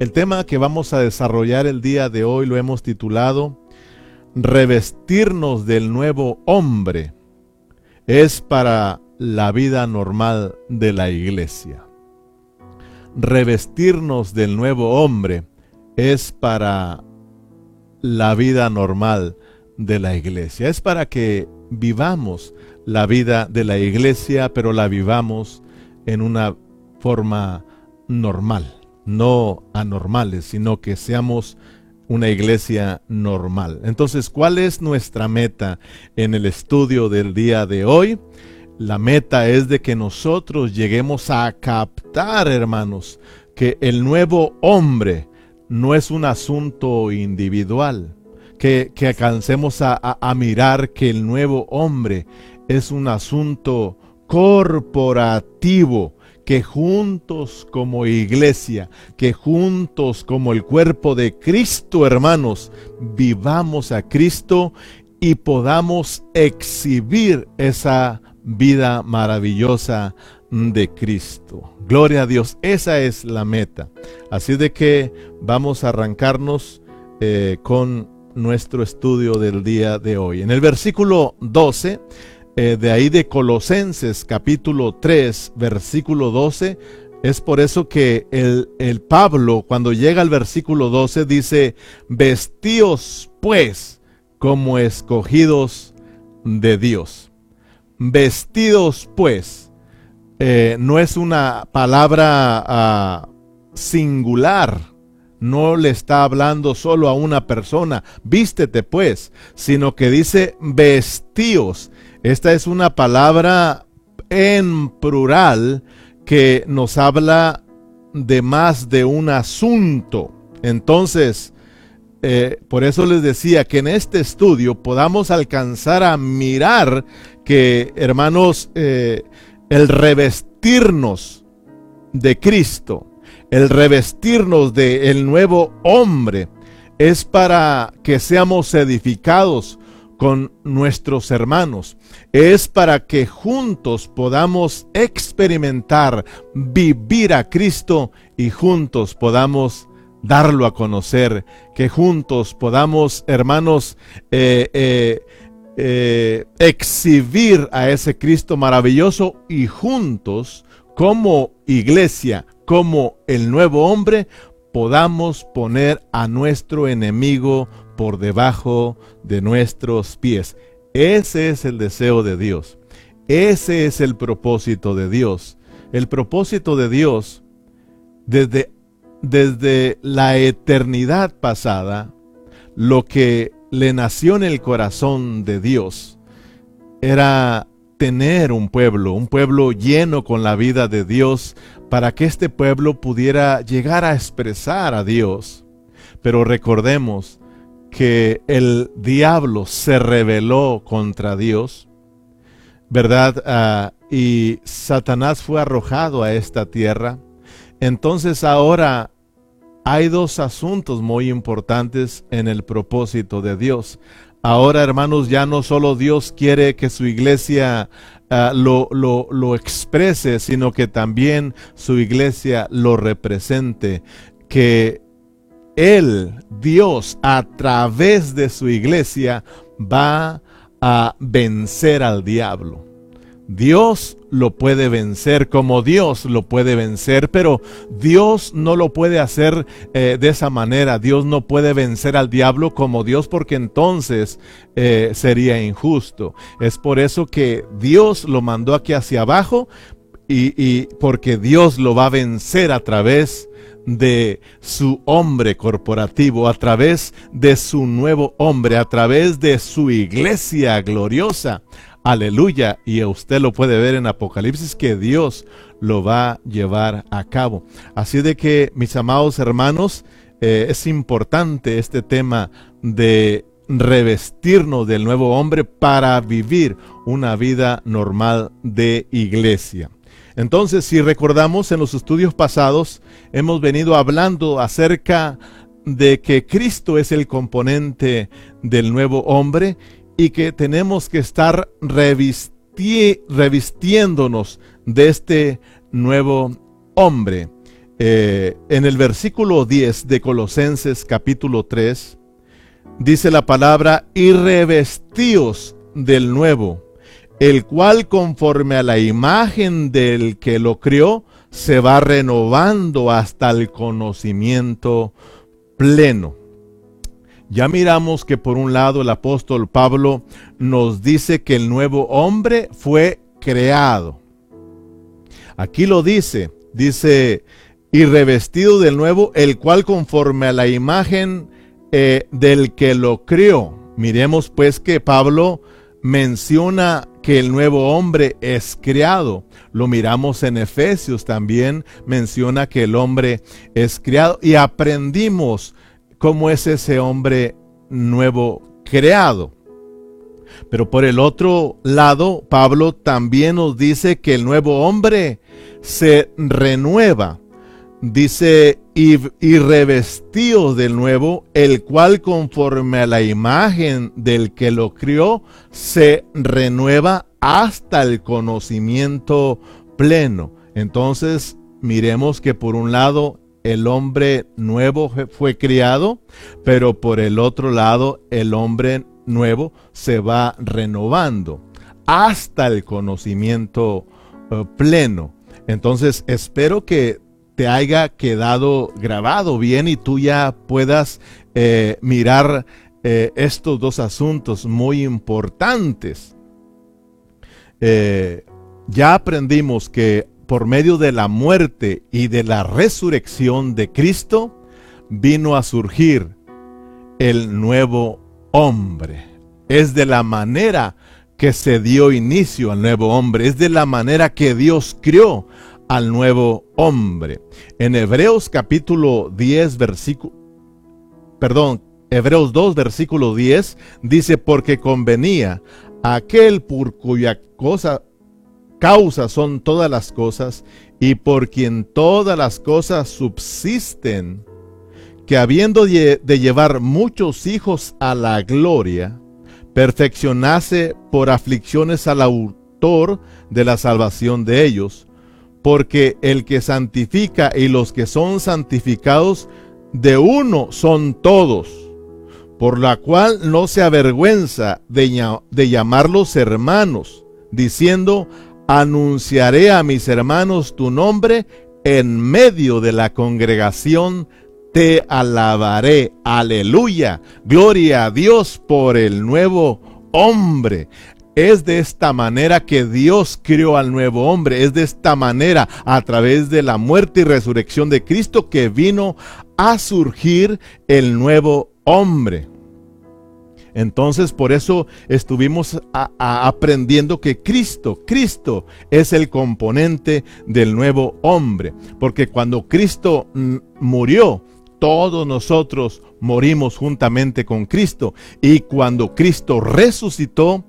El tema que vamos a desarrollar el día de hoy lo hemos titulado Revestirnos del nuevo hombre es para la vida normal de la iglesia. Revestirnos del nuevo hombre es para la vida normal de la iglesia. Es para que vivamos la vida de la iglesia, pero la vivamos en una forma normal, no anormales, sino que seamos una iglesia normal. Entonces, ¿cuál es nuestra meta en el estudio del día de hoy? La meta es de que nosotros lleguemos a captar, hermanos, que el nuevo hombre no es un asunto individual, que, que alcancemos a, a mirar que el nuevo hombre es un asunto corporativo, que juntos como iglesia, que juntos como el cuerpo de Cristo, hermanos, vivamos a Cristo y podamos exhibir esa vida maravillosa de Cristo. Gloria a Dios, esa es la meta. Así de que vamos a arrancarnos eh, con nuestro estudio del día de hoy. En el versículo 12 eh, de ahí de Colosenses capítulo 3, versículo 12. Es por eso que el, el Pablo, cuando llega al versículo 12, dice, vestíos pues como escogidos de Dios. Vestidos pues. Eh, no es una palabra ah, singular, no le está hablando solo a una persona, vístete pues, sino que dice vestíos. Esta es una palabra en plural que nos habla de más de un asunto. Entonces, eh, por eso les decía que en este estudio podamos alcanzar a mirar que, hermanos, eh, el revestirnos de Cristo, el revestirnos del el nuevo hombre, es para que seamos edificados con nuestros hermanos. Es para que juntos podamos experimentar, vivir a Cristo y juntos podamos darlo a conocer, que juntos podamos, hermanos, eh, eh, eh, exhibir a ese Cristo maravilloso y juntos, como iglesia, como el nuevo hombre, podamos poner a nuestro enemigo por debajo de nuestros pies. Ese es el deseo de Dios. Ese es el propósito de Dios. El propósito de Dios desde, desde la eternidad pasada, lo que le nació en el corazón de Dios era tener un pueblo, un pueblo lleno con la vida de Dios, para que este pueblo pudiera llegar a expresar a Dios. Pero recordemos que el diablo se rebeló contra Dios, ¿verdad? Ah, y Satanás fue arrojado a esta tierra. Entonces ahora hay dos asuntos muy importantes en el propósito de Dios. Ahora, hermanos, ya no solo Dios quiere que su iglesia ah, lo, lo, lo, exprese, sino que también su iglesia lo represente, que él, Dios, a través de su iglesia, va a vencer al diablo. Dios lo puede vencer como Dios lo puede vencer, pero Dios no lo puede hacer eh, de esa manera. Dios no puede vencer al diablo como Dios porque entonces eh, sería injusto. Es por eso que Dios lo mandó aquí hacia abajo y, y porque Dios lo va a vencer a través de su hombre corporativo, a través de su nuevo hombre, a través de su iglesia gloriosa. Aleluya. Y usted lo puede ver en Apocalipsis que Dios lo va a llevar a cabo. Así de que, mis amados hermanos, eh, es importante este tema de revestirnos del nuevo hombre para vivir una vida normal de iglesia. Entonces, si recordamos en los estudios pasados, hemos venido hablando acerca de que Cristo es el componente del nuevo hombre y que tenemos que estar revistiéndonos de este nuevo hombre. eh, en el versículo 10 de Colosenses capítulo 3, dice la palabra, y revestíos del nuevo, el cual conforme a la imagen del que lo crió, se va renovando hasta el conocimiento pleno. Ya miramos que por un lado el apóstol Pablo nos dice que el nuevo hombre fue creado. Aquí lo dice, dice, y revestido del nuevo, el cual conforme a la imagen eh, del que lo crió. Miremos pues que Pablo menciona que el nuevo hombre es creado. Lo miramos en Efesios también, menciona que el hombre es creado y aprendimos cómo es ese hombre nuevo creado. Pero por el otro lado, Pablo también nos dice que el nuevo hombre se renueva. Dice, y, y del nuevo, el cual conforme a la imagen del que lo crió, se renueva hasta el conocimiento pleno. Entonces, miremos que por un lado el hombre nuevo fue criado, pero por el otro lado el hombre nuevo se va renovando hasta el conocimiento eh, pleno. Entonces espero que te haya quedado grabado bien y tú ya puedas eh, mirar eh, estos dos asuntos muy importantes. ya aprendimos que por medio de la muerte y de la resurrección de Cristo, vino a surgir el nuevo hombre. Es de la manera que se dio inicio al nuevo hombre, es de la manera que Dios crió al nuevo hombre. En Hebreos capítulo 10, versículo, perdón, Hebreos 2, versículo 10, dice, porque convenía aquel por cuya cosa causa son todas las cosas y por quien todas las cosas subsisten, que habiendo de llevar muchos hijos a la gloria, perfeccionase por aflicciones al autor de la salvación de ellos, porque el que santifica y los que son santificados de uno son todos, por la cual no se avergüenza de, de llamarlos hermanos, diciendo, anunciaré a mis hermanos tu nombre en medio de la congregación, te alabaré. Aleluya. Gloria a Dios por el nuevo hombre. Es de esta manera que Dios creó al nuevo hombre. Es de esta manera, a través de la muerte y resurrección de Cristo, que vino a surgir el nuevo hombre. Entonces por eso estuvimos aprendiendo que Cristo, Cristo es el componente del nuevo hombre. Porque cuando Cristo mm, murió, todos nosotros morimos juntamente con Cristo. Y cuando Cristo resucitó,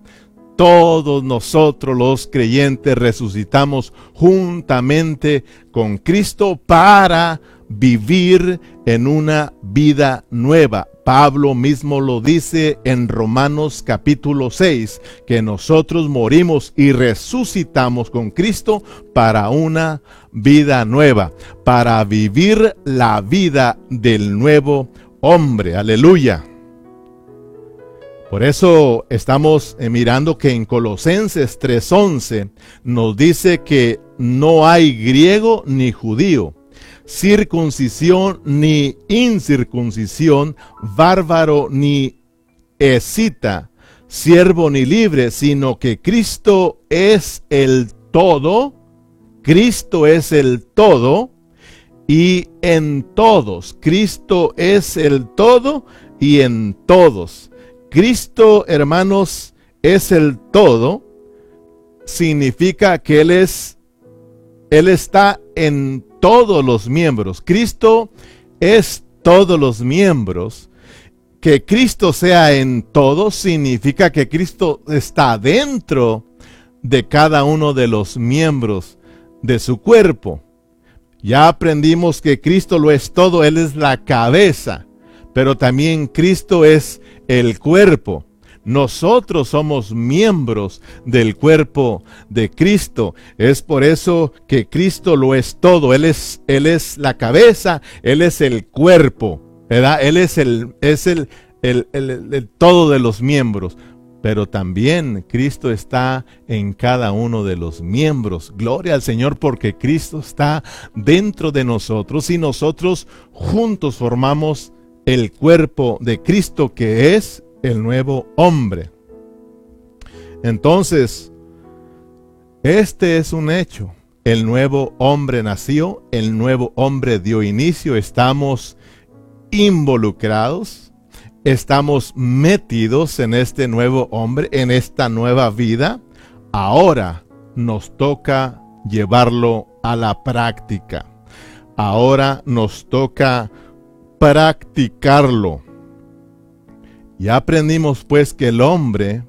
todos nosotros los creyentes resucitamos juntamente con Cristo para vivir en una vida nueva, Pablo mismo lo dice en Romanos capítulo 6, que nosotros morimos y resucitamos con Cristo para una vida nueva, para vivir la vida del nuevo hombre. Aleluya. Por eso estamos eh, mirando que en Colosenses 3:11 nos dice que no hay griego ni judío circuncisión ni incircuncisión, bárbaro ni escita, siervo ni libre, sino que Cristo es el todo, Cristo es el todo y en todos, Cristo es el todo y en todos. Cristo, hermanos, es el todo, significa que Él es, Él está en todos los miembros. Cristo es todos los miembros. Que Cristo sea en todos significa que Cristo está dentro de cada uno de los miembros de su cuerpo. Ya aprendimos que Cristo lo es todo, Él es la cabeza, pero también Cristo es el cuerpo. Nosotros somos miembros del cuerpo de Cristo. Es por eso que Cristo lo es todo. Él es, Él es la cabeza, Él es el cuerpo. ¿verdad? Él es el, es el, el, el todo de los miembros pero también Cristo está en cada uno de los miembros. Gloria al Señor porque Cristo está dentro de nosotros y nosotros juntos formamos el cuerpo de Cristo que es el nuevo hombre. Entonces, este es un hecho. El nuevo hombre nació, el nuevo hombre dio inicio, estamos involucrados estamos metidos en este nuevo hombre, en esta nueva vida, ahora nos toca llevarlo a la práctica. Ahora nos toca practicarlo. Ya aprendimos pues que el hombre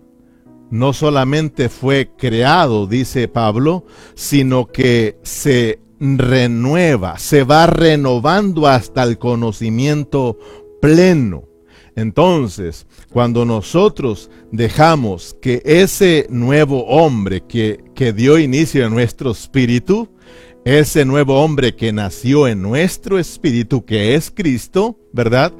no solamente fue creado, dice Pablo, sino que se renueva, se va renovando hasta el conocimiento pleno. Entonces, cuando nosotros dejamos que ese nuevo hombre que, que dio inicio a nuestro espíritu, ese nuevo hombre que nació en nuestro espíritu, que es Cristo, ¿verdad?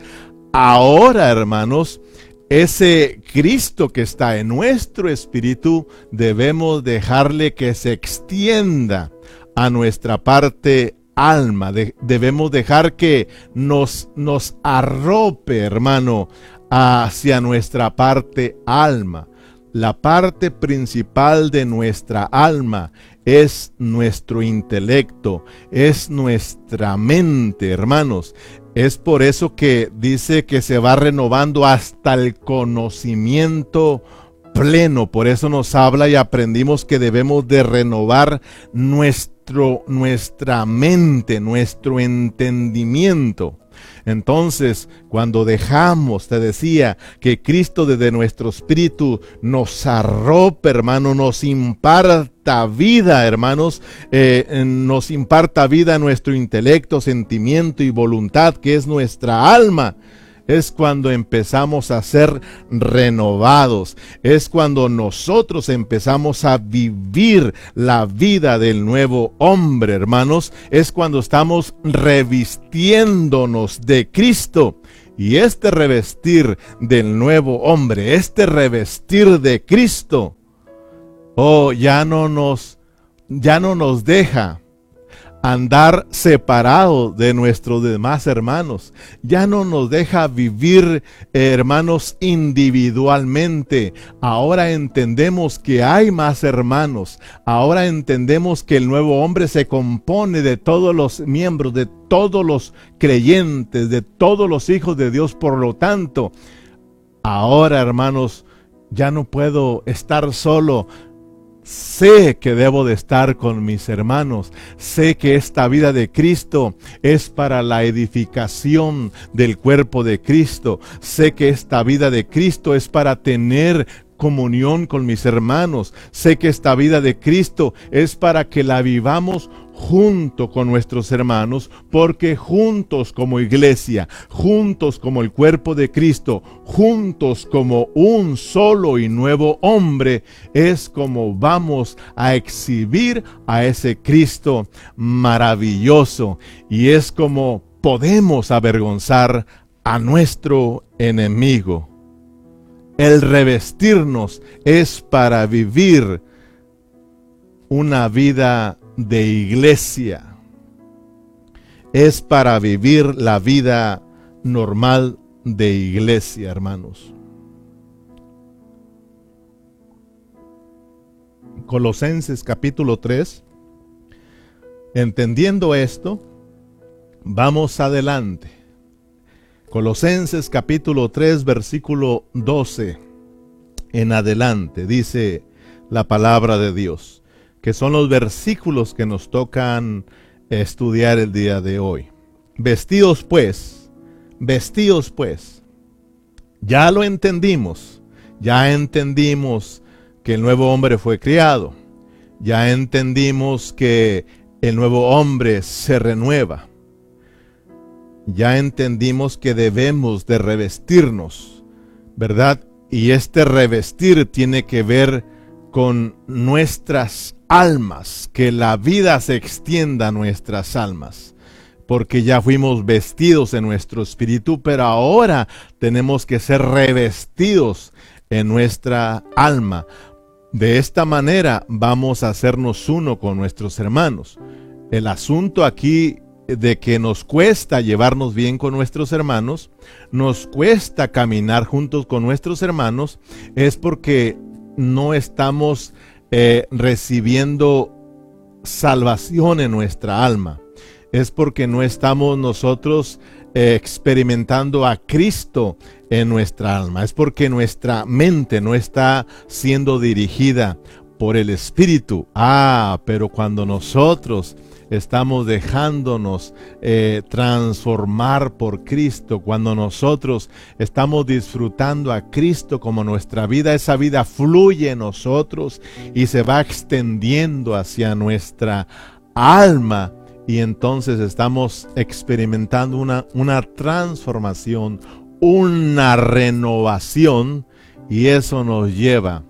Ahora, hermanos, ese Cristo que está en nuestro espíritu, debemos dejarle que se extienda a nuestra parte alma. debemos dejar que nos, nos arrope, hermano, hacia nuestra parte alma. La parte principal de nuestra alma es nuestro intelecto, es nuestra mente, hermanos. Es por eso que dice que se va renovando hasta el conocimiento pleno. Por eso nos habla y aprendimos que debemos de renovar nuestra nuestra mente, nuestro entendimiento. Entonces, cuando dejamos, te decía, que Cristo desde nuestro espíritu nos arropa, hermano, nos imparta vida, hermanos, eh, nos imparta vida a nuestro intelecto, sentimiento y voluntad, que es nuestra alma es cuando empezamos a ser renovados, es cuando nosotros empezamos a vivir la vida del nuevo hombre, hermanos, es cuando estamos revistiéndonos de Cristo. Y este revestir del nuevo hombre, este revestir de Cristo, oh, ya no nos, ya no nos deja andar separado de nuestros demás hermanos. Ya no nos deja vivir, hermanos, individualmente. Ahora entendemos que hay más hermanos. Ahora entendemos que el nuevo hombre se compone de todos los miembros, de todos los creyentes, de todos los hijos de Dios. Por lo tanto, ahora, hermanos, ya no puedo estar solo Sé que debo de estar con mis hermanos. Sé que esta vida de Cristo es para la edificación del cuerpo de Cristo. Sé que esta vida de Cristo es para tener comunión con mis hermanos. Sé que esta vida de Cristo es para que la vivamos junto con nuestros hermanos, porque juntos como iglesia, juntos como el cuerpo de Cristo, juntos como un solo y nuevo hombre, es como vamos a exhibir a ese Cristo maravilloso y es como podemos avergonzar a nuestro enemigo. El revestirnos es para vivir una vida de iglesia. Es para vivir la vida normal de iglesia, hermanos. Colosenses capítulo 3. Entendiendo esto, vamos adelante. Colosenses capítulo 3, versículo 12 en adelante, dice la palabra de Dios que son los versículos que nos tocan estudiar el día de hoy. Vestidos pues, vestidos pues, ya lo entendimos, ya entendimos que el nuevo hombre fue criado, ya entendimos que el nuevo hombre se renueva, ya entendimos que debemos de revestirnos, ¿verdad? y este revestir tiene que ver con nuestras almas, que la vida se extienda a nuestras almas, porque ya fuimos vestidos en nuestro espíritu, pero ahora tenemos que ser revestidos en nuestra alma. De esta manera vamos a hacernos uno con nuestros hermanos. El asunto aquí de que nos cuesta llevarnos bien con nuestros hermanos, nos cuesta caminar juntos con nuestros hermanos, es porque no estamos eh, recibiendo salvación en nuestra alma. Es porque no estamos nosotros eh, experimentando a Cristo en nuestra alma. Es porque nuestra mente no está siendo dirigida por el Espíritu. Ah, pero cuando nosotros estamos dejándonos eh, transformar por Cristo, cuando nosotros estamos disfrutando a Cristo como nuestra vida, esa vida fluye en nosotros y se va extendiendo hacia nuestra alma. Y entonces estamos experimentando una, una transformación, una renovación y eso nos lleva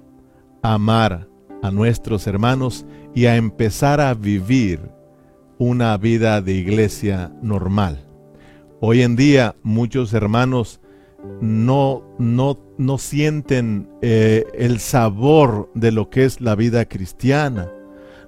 a amar a nuestros hermanos y a empezar a vivir una vida de iglesia normal. Hoy en día muchos hermanos no, no, no sienten eh, el sabor de lo que es la vida cristiana.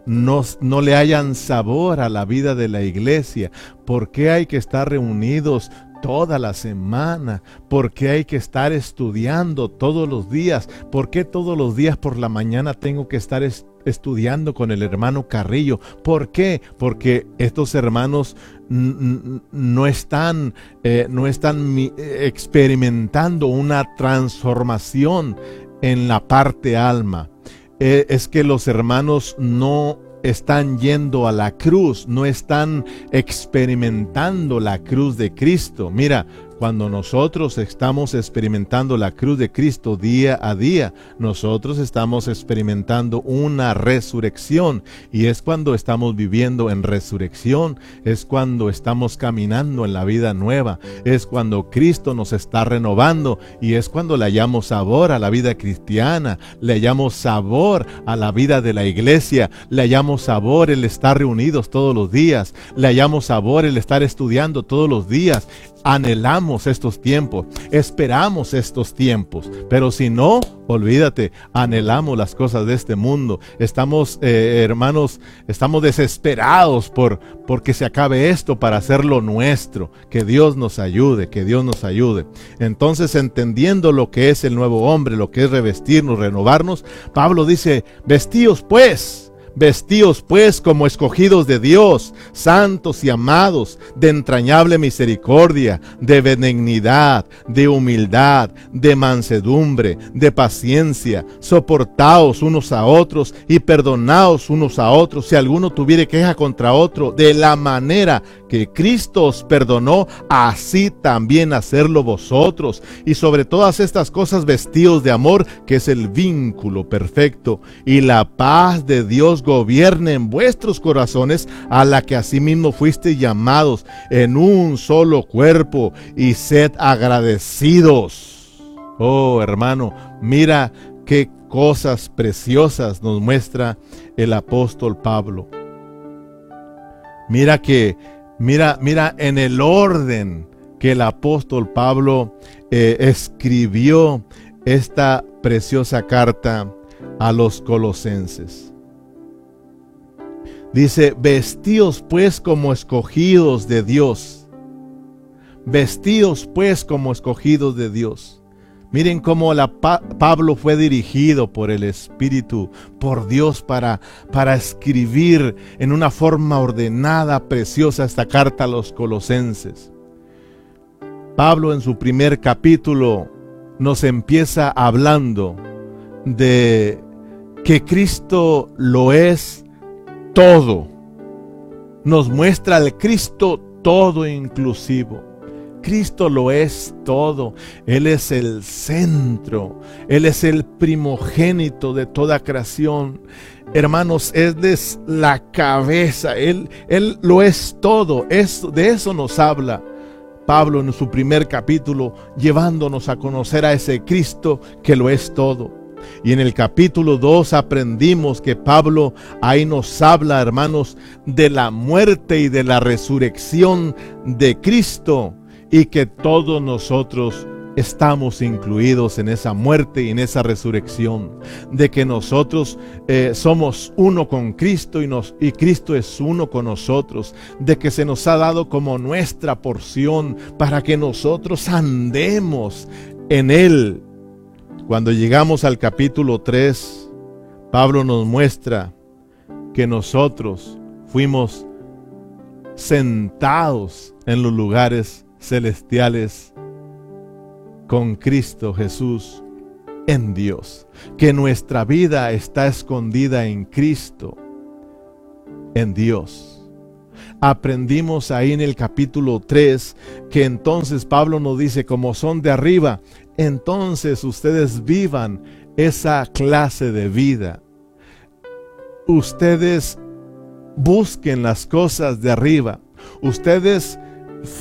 No, no, le hayan sabor a la vida de la iglesia. ¿Por qué hay que estar reunidos toda la semana? ¿Por qué hay que estar estudiando todos los días? ¿Por qué todos los días por la mañana tengo que estar estudiando? Estudiando con el hermano Carrillo. ¿Por qué? Porque estos hermanos no están, eh, no están experimentando una transformación en la parte alma. Eh, es que los hermanos no están yendo a la cruz, no están experimentando la cruz de Cristo. Mira, cuando nosotros estamos experimentando la cruz de Cristo día a día, nosotros estamos experimentando una resurrección. Y es cuando estamos viviendo en resurrección, es cuando estamos caminando en la vida nueva, es cuando Cristo nos está renovando y es cuando le hallamos sabor a la vida cristiana, le hallamos sabor a la vida de la iglesia, le hallamos sabor el estar reunidos todos los días, le hallamos sabor el estar estudiando todos los días, anhelamos estos tiempos, esperamos estos tiempos, pero si no, olvídate, anhelamos las cosas de este mundo. Estamos, eh, hermanos, estamos desesperados por porque se acabe esto para hacerlo nuestro. Que Dios nos ayude, que Dios nos ayude. Entonces, entendiendo lo que es el nuevo hombre, lo que es revestirnos, renovarnos, Pablo dice, vestíos pues Vestíos pues como escogidos de Dios, santos y amados, de entrañable misericordia, de benignidad, de humildad, de mansedumbre, de paciencia, soportaos unos a otros y perdonaos unos a otros. Si alguno tuviere queja contra otro, de la manera que Cristo os perdonó, así también hacerlo vosotros. Y sobre todas estas cosas vestidos de amor, que es el vínculo perfecto, y la paz de Dios gobierne en vuestros corazones, a la que asimismo fuiste llamados en un solo cuerpo, y sed agradecidos. Oh hermano, mira qué cosas preciosas nos muestra el apóstol Pablo. Mira que Mira, mira en el orden que el apóstol Pablo eh, escribió esta preciosa carta a los colosenses. Dice, vestíos pues como escogidos de Dios. Vestíos pues como escogidos de Dios. Miren cómo la Pablo fue dirigido por el Espíritu, por Dios, para, para escribir en una forma ordenada, preciosa esta carta a los colosenses. Pablo en su primer capítulo nos empieza hablando de que Cristo lo es todo. Nos muestra al Cristo todo inclusivo. Cristo lo es todo. Él es el centro. Él es el primogénito de toda creación. Hermanos, Él es la cabeza. Él, él lo es todo. de eso nos habla Pablo en su primer capítulo, llevándonos a conocer a ese Cristo que lo es todo. Y en el capítulo 2 aprendimos que Pablo ahí nos habla, hermanos, de la muerte y de la resurrección de Cristo y que todos nosotros estamos incluidos en esa muerte y en esa resurrección, de que nosotros eh, somos uno con Cristo y, nos, y Cristo es uno con nosotros, de que se nos ha dado como nuestra porción para que nosotros andemos en Él. Cuando llegamos al capítulo 3, Pablo nos muestra que nosotros fuimos sentados en los lugares celestiales con Cristo Jesús en Dios, que nuestra vida está escondida en Cristo, en Dios. Aprendimos ahí en el capítulo 3 que entonces Pablo nos dice, como son de arriba, entonces ustedes vivan esa clase de vida. Ustedes busquen las cosas de arriba. Ustedes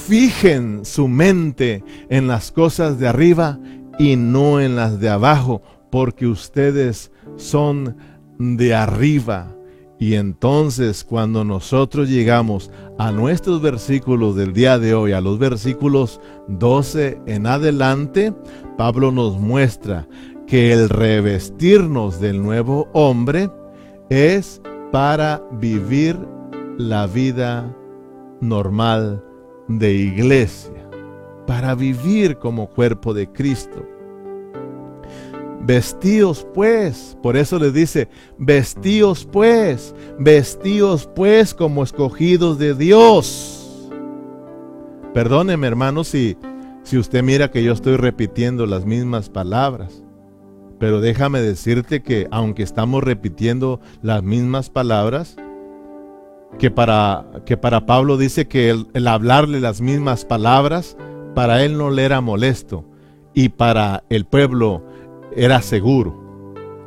fijen su mente en las cosas de arriba y no en las de abajo, porque ustedes son de arriba. Y entonces cuando nosotros llegamos a nuestros versículos del día de hoy, a los versículos 12 en adelante, Pablo nos muestra que el revestirnos del nuevo hombre es para vivir la vida normal de iglesia, para vivir como cuerpo de Cristo. Vestíos pues, por eso le dice, vestíos pues, vestíos pues como escogidos de Dios. Perdóneme hermano si, si usted mira que yo estoy repitiendo las mismas palabras. Pero déjame decirte que aunque estamos repitiendo las mismas palabras, que para, que para Pablo dice que el, hablarle las mismas palabras, para él no le era molesto y para el pueblo era seguro.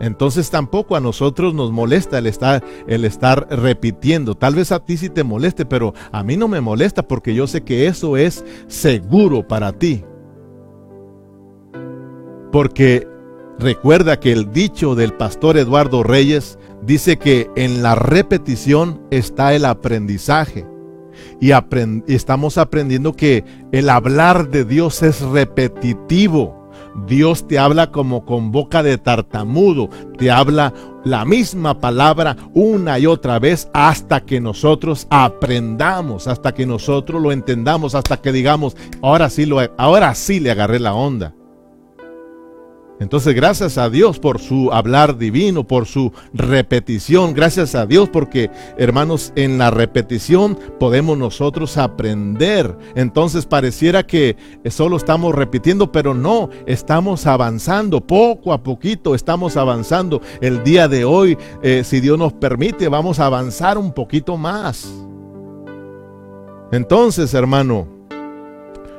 Entonces tampoco a nosotros nos molesta el estar, el estar repitiendo. Tal vez a ti sí te moleste, pero a mí no me molesta porque yo sé que eso es seguro para ti. Porque recuerda que el dicho del pastor Eduardo Reyes dice que en la repetición está el aprendizaje. Y estamos aprendiendo que el hablar de Dios es repetitivo. Dios te habla como con boca de tartamudo, te habla la misma palabra una y otra vez hasta que nosotros aprendamos, hasta que nosotros lo entendamos, hasta que digamos, ahora sí, lo, ahora sí le agarré la onda. Entonces, gracias a Dios por su hablar divino, por su repetición. Gracias a Dios porque, hermanos, en la repetición podemos nosotros aprender. Entonces, pareciera que solo estamos repitiendo, pero no, estamos avanzando poco a poquito, estamos avanzando. El día de hoy, eh, si Dios nos permite, vamos a avanzar un poquito más. Entonces, hermano,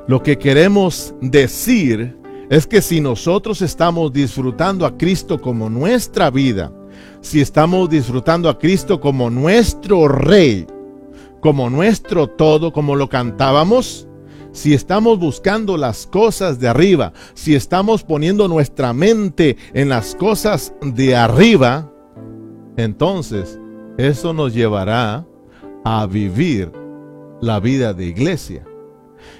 lo que queremos decir es que si nosotros estamos disfrutando a Cristo como nuestra vida, si estamos disfrutando a Cristo como nuestro Rey, como nuestro todo, como lo cantábamos, si estamos buscando las cosas de arriba, si estamos poniendo nuestra mente en las cosas de arriba, entonces eso nos llevará a vivir la vida de iglesia.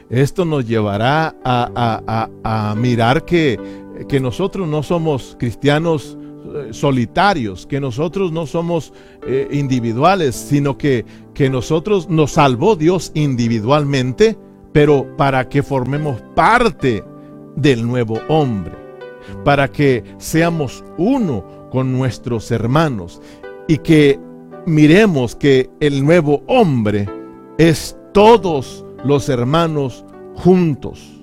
Esto nos llevará a, mirar que, nosotros no somos cristianos eh, solitarios, que nosotros no somos eh, individuales, sino que, que nosotros nos salvó Dios individualmente, pero para que formemos parte del nuevo hombre, para que seamos uno con nuestros hermanos y que miremos que el nuevo hombre es todos los hermanos juntos.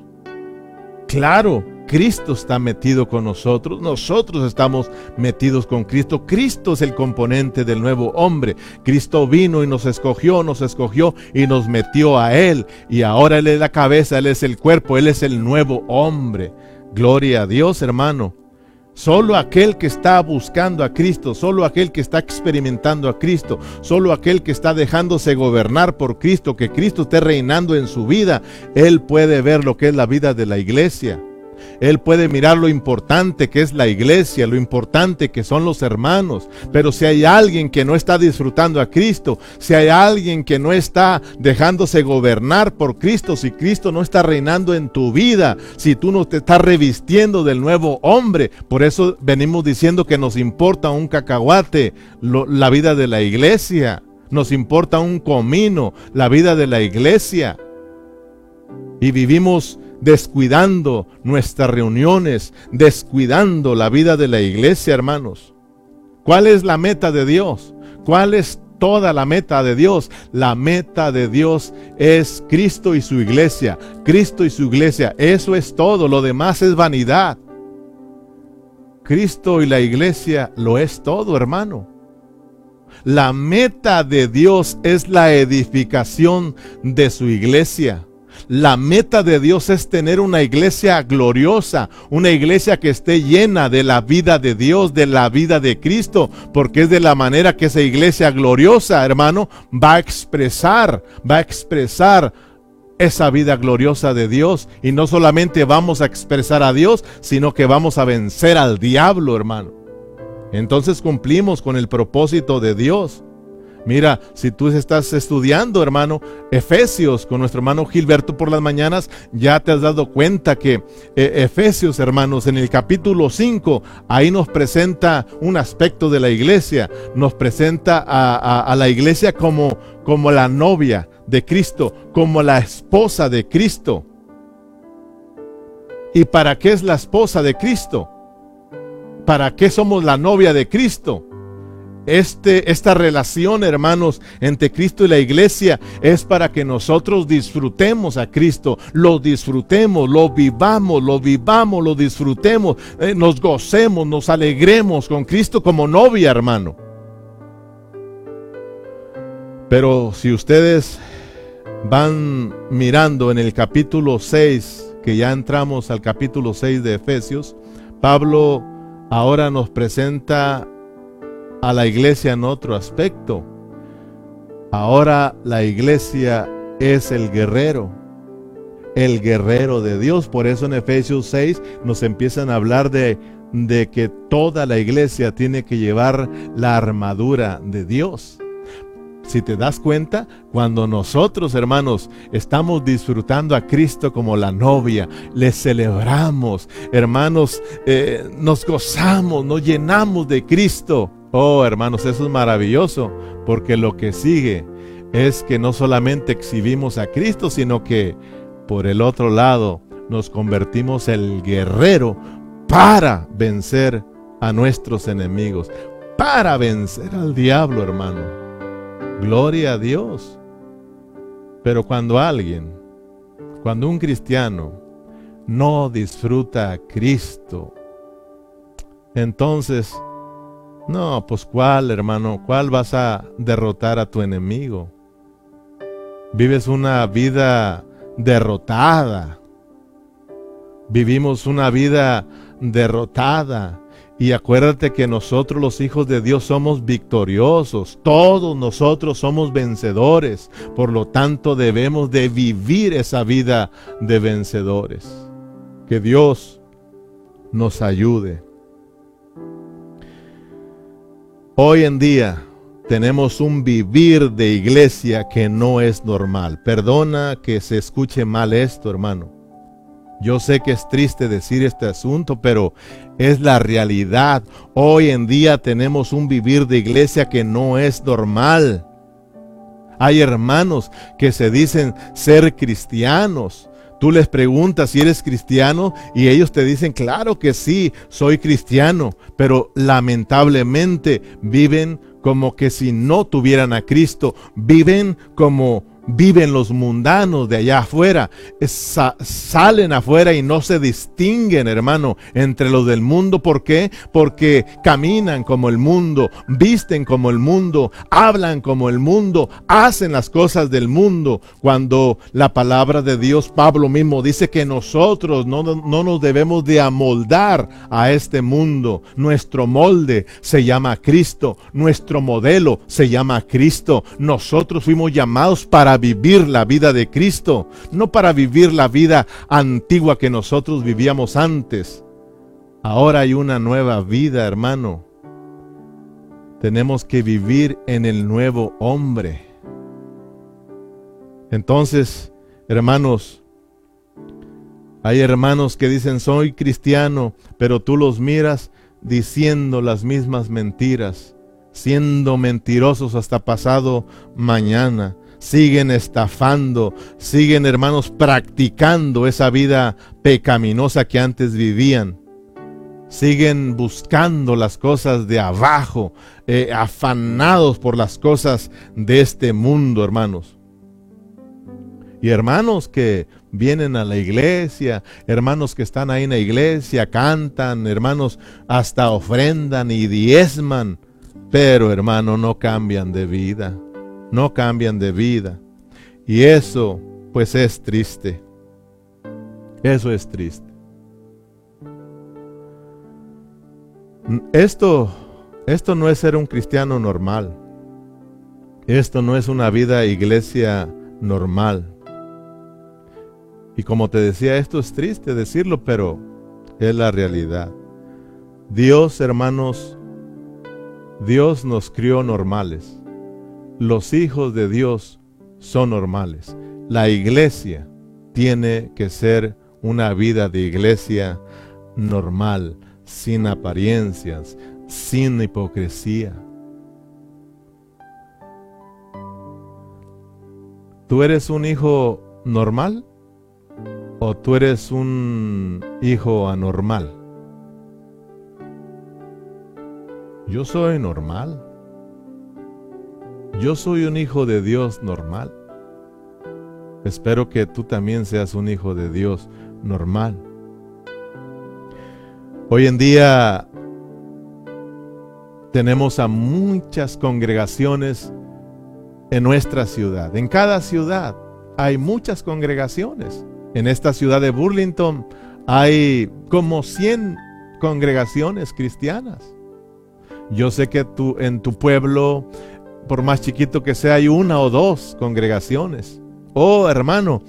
Claro, Cristo está metido con nosotros, nosotros estamos metidos con Cristo. Cristo es el componente del nuevo hombre. Cristo vino y nos escogió, nos escogió y nos metió a Él. Y ahora Él es la cabeza, Él es el cuerpo, Él es el nuevo hombre. Gloria a Dios, hermano. Solo aquel que está buscando a Cristo, solo aquel que está experimentando a Cristo, solo aquel que está dejándose gobernar por Cristo, que Cristo esté reinando en su vida, él puede ver lo que es la vida de la iglesia. Él puede mirar lo importante que es la iglesia, lo importante que son los hermanos. Pero si hay alguien que no está disfrutando a Cristo, si hay alguien que no está dejándose gobernar por Cristo, si Cristo no está reinando en tu vida, si tú no te estás revistiendo del nuevo hombre, por eso venimos diciendo que nos importa un cacahuate la vida de la iglesia. Nos importa un comino, la vida de la iglesia. Y vivimos descuidando nuestras reuniones, descuidando la vida de la iglesia, hermanos. ¿Cuál es la meta de Dios? ¿Cuál es toda la meta de Dios? La meta de Dios es Cristo y su iglesia. Cristo y su iglesia. Eso es todo. Lo demás es vanidad. Cristo y la iglesia lo es todo, hermano. La meta de Dios es la edificación de su iglesia. La meta de Dios es tener una iglesia gloriosa, una iglesia que esté llena de la vida de Dios, de la vida de Cristo, porque es de la manera que esa iglesia gloriosa, hermano, va a expresar, va a expresar esa vida gloriosa de Dios. Y no solamente vamos a expresar a Dios, sino que vamos a vencer al diablo, hermano. Entonces cumplimos con el propósito de Dios. Mira, si tú estás estudiando, hermano, Efesios con nuestro hermano Gilberto por las mañanas, ya te has dado cuenta que eh, Efesios, hermanos, en el capítulo 5, ahí nos presenta un aspecto de la iglesia, nos presenta a, la iglesia como, como la novia de Cristo, como la esposa de Cristo. ¿Y para qué es la esposa de Cristo? ¿Para qué somos la novia de Cristo? Este, esta relación, hermanos, entre Cristo y la iglesia es para que nosotros disfrutemos a Cristo, lo disfrutemos, lo vivamos, lo vivamos, lo disfrutemos, eh, nos gocemos, nos alegremos con Cristo como novia, hermano. Pero si ustedes van mirando en el capítulo 6, que ya entramos al capítulo 6 de Efesios, Pablo ahora nos presenta a la iglesia en otro aspecto. Ahora la iglesia es el guerrero, el guerrero de Dios. Por eso en Efesios 6 nos empiezan a hablar de, de que toda la iglesia tiene que llevar la armadura de Dios. Si te das cuenta, cuando nosotros, hermanos, estamos disfrutando a Cristo como la novia, le celebramos, hermanos, eh, nos gozamos, nos llenamos de Cristo. Oh, hermanos, eso es maravilloso, porque lo que sigue es que no solamente exhibimos a Cristo, sino que por el otro lado nos convertimos el guerrero para vencer a nuestros enemigos, para vencer al diablo, hermano. Gloria a Dios. Pero cuando alguien, cuando un cristiano no disfruta a Cristo, entonces no, pues cuál, hermano, cuál vas a derrotar a tu enemigo. Vives una vida derrotada. Vivimos una vida derrotada. Y acuérdate que nosotros los hijos de Dios somos victoriosos. Todos nosotros somos vencedores. Por lo tanto debemos de vivir esa vida de vencedores. Que Dios nos ayude. Hoy en día tenemos un vivir de iglesia que no es normal. Perdona que se escuche mal esto, hermano. Yo sé que es triste decir este asunto, pero es la realidad. Hoy en día tenemos un vivir de iglesia que no es normal. Hay hermanos que se dicen ser cristianos, Tú les preguntas si eres cristiano y ellos te dicen, claro que sí, soy cristiano, pero lamentablemente viven como que si no tuvieran a Cristo, viven como viven los mundanos de allá afuera, salen afuera y no se distinguen, hermano, entre los del mundo. ¿Por qué? Porque caminan como el mundo, visten como el mundo, hablan como el mundo, hacen las cosas del mundo. Cuando la palabra de Dios, Pablo mismo dice que nosotros no, no nos debemos de amoldar a este mundo. Nuestro molde se llama Cristo, nuestro modelo se llama Cristo. Nosotros fuimos llamados para vivir la vida de Cristo, no para vivir la vida antigua que nosotros vivíamos antes. Ahora hay una nueva vida, hermano. Tenemos que vivir en el nuevo hombre. Entonces, hermanos, hay hermanos que dicen soy cristiano, pero tú los miras diciendo las mismas mentiras, siendo mentirosos hasta pasado mañana siguen estafando, siguen hermanos practicando esa vida pecaminosa que antes vivían. Siguen buscando las cosas de abajo, eh, afanados por las cosas de este mundo, hermanos. Y hermanos que vienen a la iglesia, hermanos que están ahí en la iglesia, cantan, hermanos hasta ofrendan y diezman, pero hermano no cambian de vida no cambian de vida. Y eso pues es triste. Eso es triste. Esto, esto no es ser un cristiano normal. Esto no es una vida iglesia normal. Y como te decía, esto es triste decirlo, pero es la realidad. Dios, hermanos, Dios nos crió normales los hijos de Dios son normales. La iglesia tiene que ser una vida de iglesia normal, sin apariencias, sin hipocresía. ¿Tú eres un hijo normal o tú eres un hijo anormal? Yo soy normal. Yo soy un hijo de Dios normal. Espero que tú también seas un hijo de Dios normal. Hoy en día tenemos a muchas congregaciones en nuestra ciudad. En cada ciudad hay muchas congregaciones. En esta ciudad de Burlington hay como 100 congregaciones cristianas. Yo sé que tú en tu pueblo por más chiquito que sea, hay una o dos congregaciones. Oh, hermano,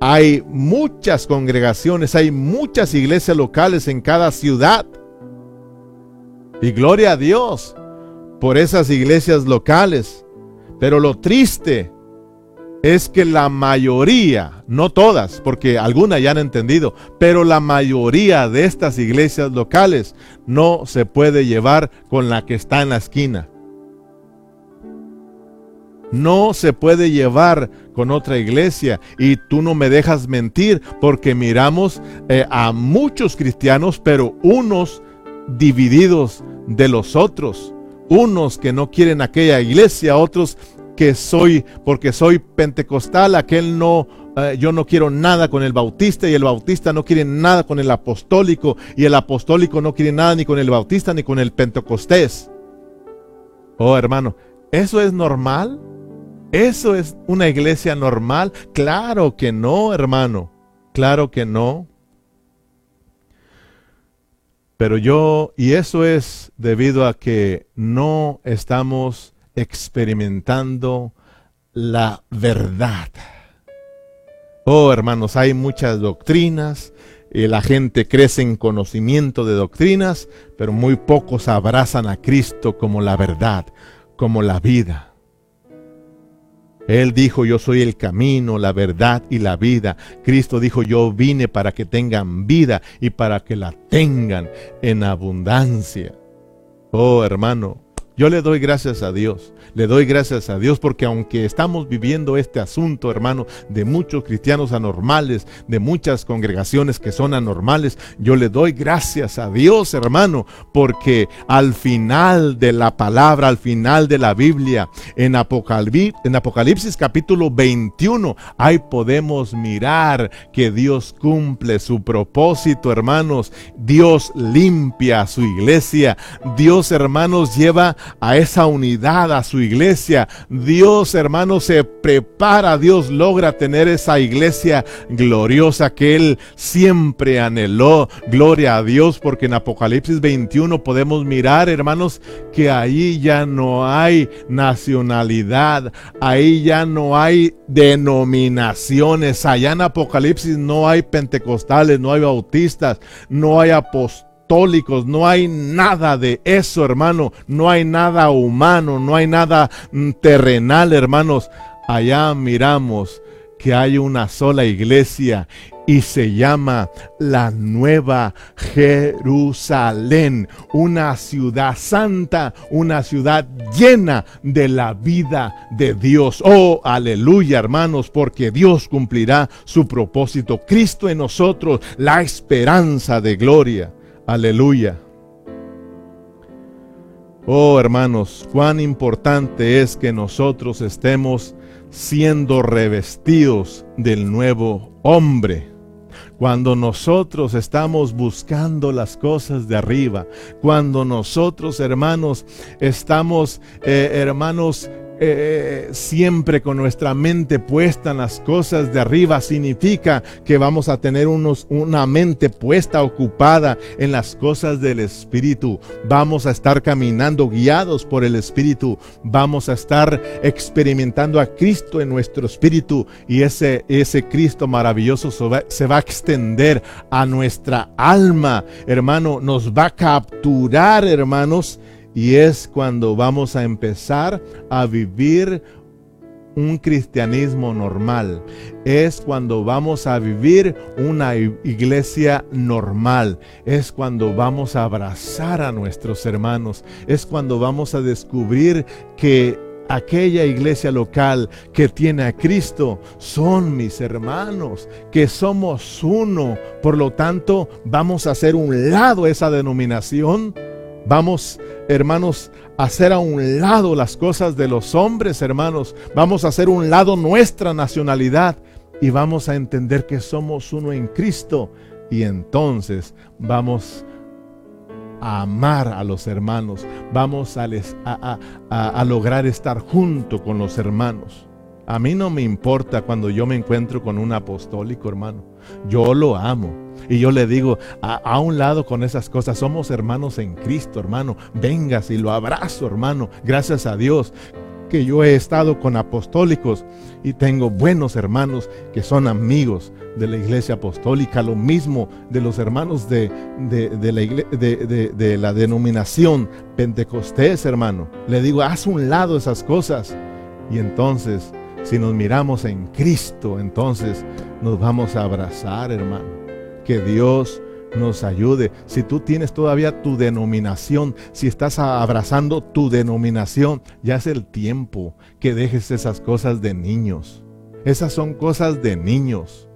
hay muchas congregaciones, hay muchas iglesias locales en cada ciudad. Y gloria a Dios por esas iglesias locales. Pero lo triste es que la mayoría, no todas, porque algunas ya han entendido, pero la mayoría de estas iglesias locales no se puede llevar con la que está en la esquina no se puede llevar con otra iglesia. Y tú no me dejas mentir porque miramos eh, a muchos cristianos, pero unos divididos de los otros. Unos que no quieren aquella iglesia, otros que soy, porque soy pentecostal, aquel no, eh, yo no quiero nada con el bautista y el bautista no quiere nada con el apostólico y el apostólico no quiere nada ni con el bautista ni con el pentecostés. Oh hermano, ¿eso es normal? ¿Eso es una iglesia normal? Claro que no, hermano. Claro que no. Pero yo, y eso es debido a que no estamos experimentando la verdad. Oh, hermanos, hay muchas doctrinas, y la gente crece en conocimiento de doctrinas, pero muy pocos abrazan a Cristo como la verdad, como la vida. Él dijo, yo soy el camino, la verdad y la vida. Cristo dijo, yo vine para que tengan vida y para que la tengan en abundancia. Oh hermano, Yo le doy gracias a Dios. Le doy gracias a Dios porque aunque estamos viviendo este asunto, hermano, de muchos cristianos anormales, de muchas congregaciones que son anormales, yo le doy gracias a Dios, hermano, porque al final de la palabra, al final de la Biblia, en Apocalipsis, capítulo 21, ahí podemos mirar que Dios cumple su propósito, hermanos. Dios limpia su iglesia. Dios, hermanos, lleva a esa unidad, a su iglesia. Dios, hermanos, se prepara, Dios logra tener esa iglesia gloriosa que Él siempre anheló. Gloria a Dios, porque en Apocalipsis 21 podemos mirar, hermanos, que ahí ya no hay nacionalidad, ahí ya no hay denominaciones, allá en Apocalipsis no hay pentecostales, no hay bautistas, no hay apóstoles no hay nada de eso, hermano, no hay nada humano, no hay nada mm, terrenal, hermanos. Allá miramos que hay una sola iglesia y se llama la Nueva Jerusalén, una ciudad santa, una ciudad llena de la vida de Dios. Oh, aleluya, hermanos, porque Dios cumplirá su propósito. Cristo en nosotros, la esperanza de gloria. Aleluya. Oh hermanos, cuán importante es que nosotros estemos siendo revestidos del nuevo hombre. Cuando nosotros estamos buscando las cosas de arriba, cuando nosotros hermanos estamos, eh, hermanos, eh, siempre con nuestra mente puesta en las cosas de arriba significa que vamos a tener unos, una mente puesta, ocupada en las cosas del Espíritu. Vamos a estar caminando guiados por el Espíritu. Vamos a estar experimentando a Cristo en nuestro Espíritu y ese, ese Cristo maravilloso se va, se va a extender a nuestra alma, hermano. Nos va a capturar, hermanos y es cuando vamos a empezar a vivir un cristianismo normal. Es cuando vamos a vivir una iglesia normal. Es cuando vamos a abrazar a nuestros hermanos. Es cuando vamos a descubrir que aquella iglesia local que tiene a Cristo son mis hermanos, que somos uno. Por lo tanto, vamos a hacer un lado esa denominación Vamos, hermanos, a hacer a un lado las cosas de los hombres, hermanos. Vamos a hacer un lado nuestra nacionalidad y vamos a entender que somos uno en Cristo. Y entonces vamos a amar a los hermanos. Vamos a, a lograr estar junto con los hermanos. A mí no me importa cuando yo me encuentro con un apostólico, hermano. Yo lo amo. Y yo le digo, a, un lado con esas cosas, somos hermanos en Cristo, hermano. Vengas y lo abrazo, hermano. Gracias a Dios que yo he estado con apostólicos y tengo buenos hermanos que son amigos de la iglesia apostólica, lo mismo de los hermanos de, la, de la denominación pentecostés, hermano. Le digo, haz un lado esas cosas. Y entonces, si nos miramos en Cristo, entonces nos vamos a abrazar, hermano. Que Dios nos ayude. Si tú tienes todavía tu denominación, si estás abrazando tu denominación, ya es el tiempo que dejes esas cosas de niños. Esas son cosas de niños.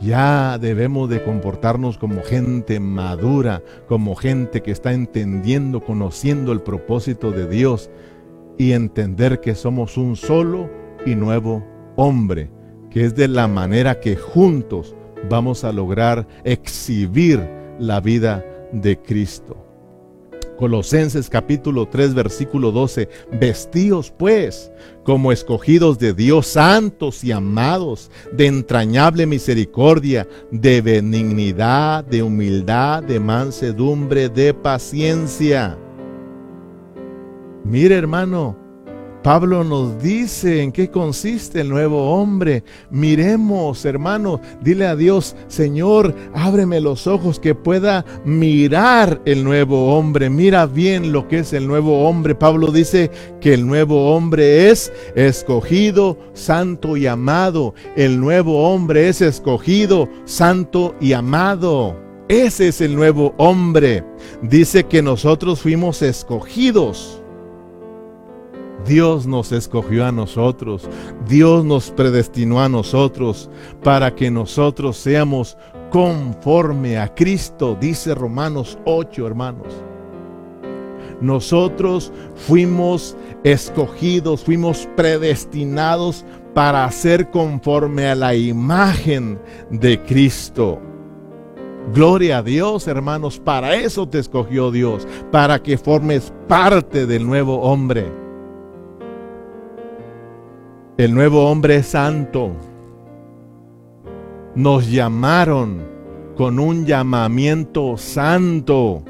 Ya debemos de comportarnos como gente madura, como gente que está entendiendo, conociendo el propósito de Dios y entender que somos un solo y nuevo hombre, que es de la manera que juntos vamos a lograr exhibir la vida de Cristo. Colosenses capítulo 3 versículo 12, vestíos pues como escogidos de Dios, santos y amados, de entrañable misericordia, de benignidad, de humildad, de mansedumbre, de paciencia. Mire hermano, Pablo nos dice en qué consiste el nuevo hombre. Miremos, hermano, dile a Dios, Señor, ábreme los ojos que pueda mirar el nuevo hombre. Mira bien lo que es el nuevo hombre. Pablo dice que el nuevo hombre es escogido, santo y amado. El nuevo hombre es escogido, santo y amado. Ese es el nuevo hombre. Dice que nosotros fuimos escogidos. Dios nos escogió a nosotros, Dios nos predestinó a nosotros para que nosotros seamos conforme a Cristo, dice Romanos 8, hermanos. Nosotros fuimos escogidos, fuimos predestinados para ser conforme a la imagen de Cristo. Gloria a Dios, hermanos, para eso te escogió Dios, para que formes parte del nuevo hombre. El nuevo hombre es santo. Nos llamaron con un llamamiento santo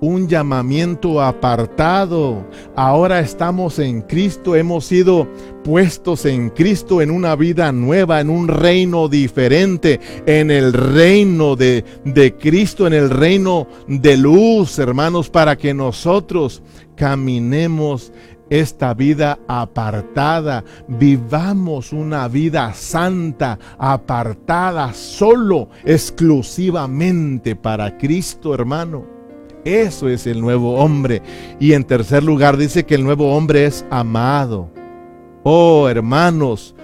un llamamiento apartado. Ahora estamos en Cristo, hemos sido puestos en Cristo en una vida nueva, en un reino diferente, en el reino de, de Cristo, en el reino de luz, hermanos, para que nosotros caminemos esta vida apartada, vivamos una vida santa, apartada solo, exclusivamente para Cristo, hermano. Eso es el nuevo hombre. Y en tercer lugar dice que el nuevo hombre es amado. Oh, hermanos,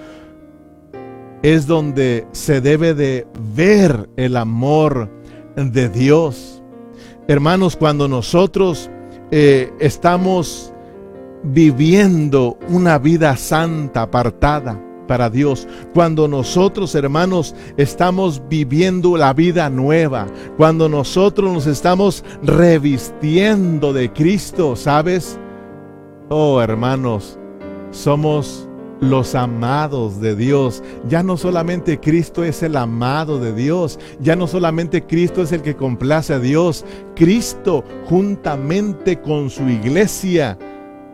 es donde se debe de ver el amor de Dios. Hermanos, cuando nosotros eh, estamos viviendo una vida santa, apartada, para Dios. Cuando nosotros, hermanos, estamos viviendo la vida nueva, cuando nosotros nos estamos revistiendo de Cristo, ¿sabes? Oh, hermanos, somos los amados de Dios. Ya no solamente Cristo es el amado de Dios, ya no solamente Cristo es el que complace a Dios, Cristo juntamente con su iglesia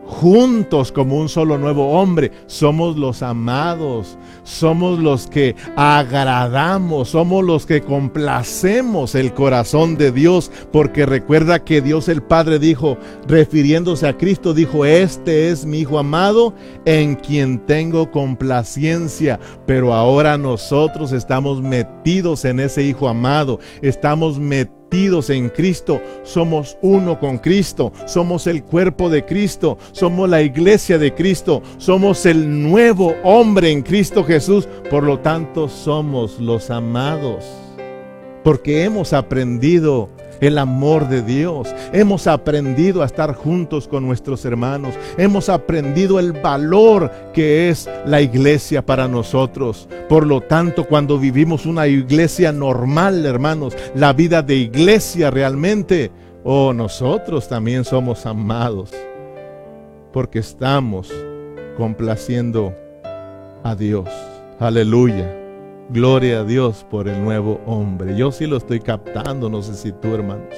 juntos como un solo nuevo hombre. Somos los amados, somos los que agradamos, somos los que complacemos el corazón de Dios, porque recuerda que Dios el Padre dijo, refiriéndose a Cristo, dijo, este es mi Hijo amado en quien tengo complacencia, pero ahora nosotros estamos metidos en ese Hijo amado, estamos metidos en Cristo, somos uno con Cristo, somos el cuerpo de Cristo, somos la iglesia de Cristo, somos el nuevo hombre en Cristo Jesús, por lo tanto somos los amados, porque hemos aprendido el amor de Dios. Hemos aprendido a estar juntos con nuestros hermanos. Hemos aprendido el valor que es la iglesia para nosotros. Por lo tanto, cuando vivimos una iglesia normal, hermanos, la vida de iglesia realmente, oh, nosotros también somos amados. Porque estamos complaciendo a Dios. Aleluya. Gloria a Dios por el nuevo hombre. Yo sí lo estoy captando, no sé si tú, hermanos.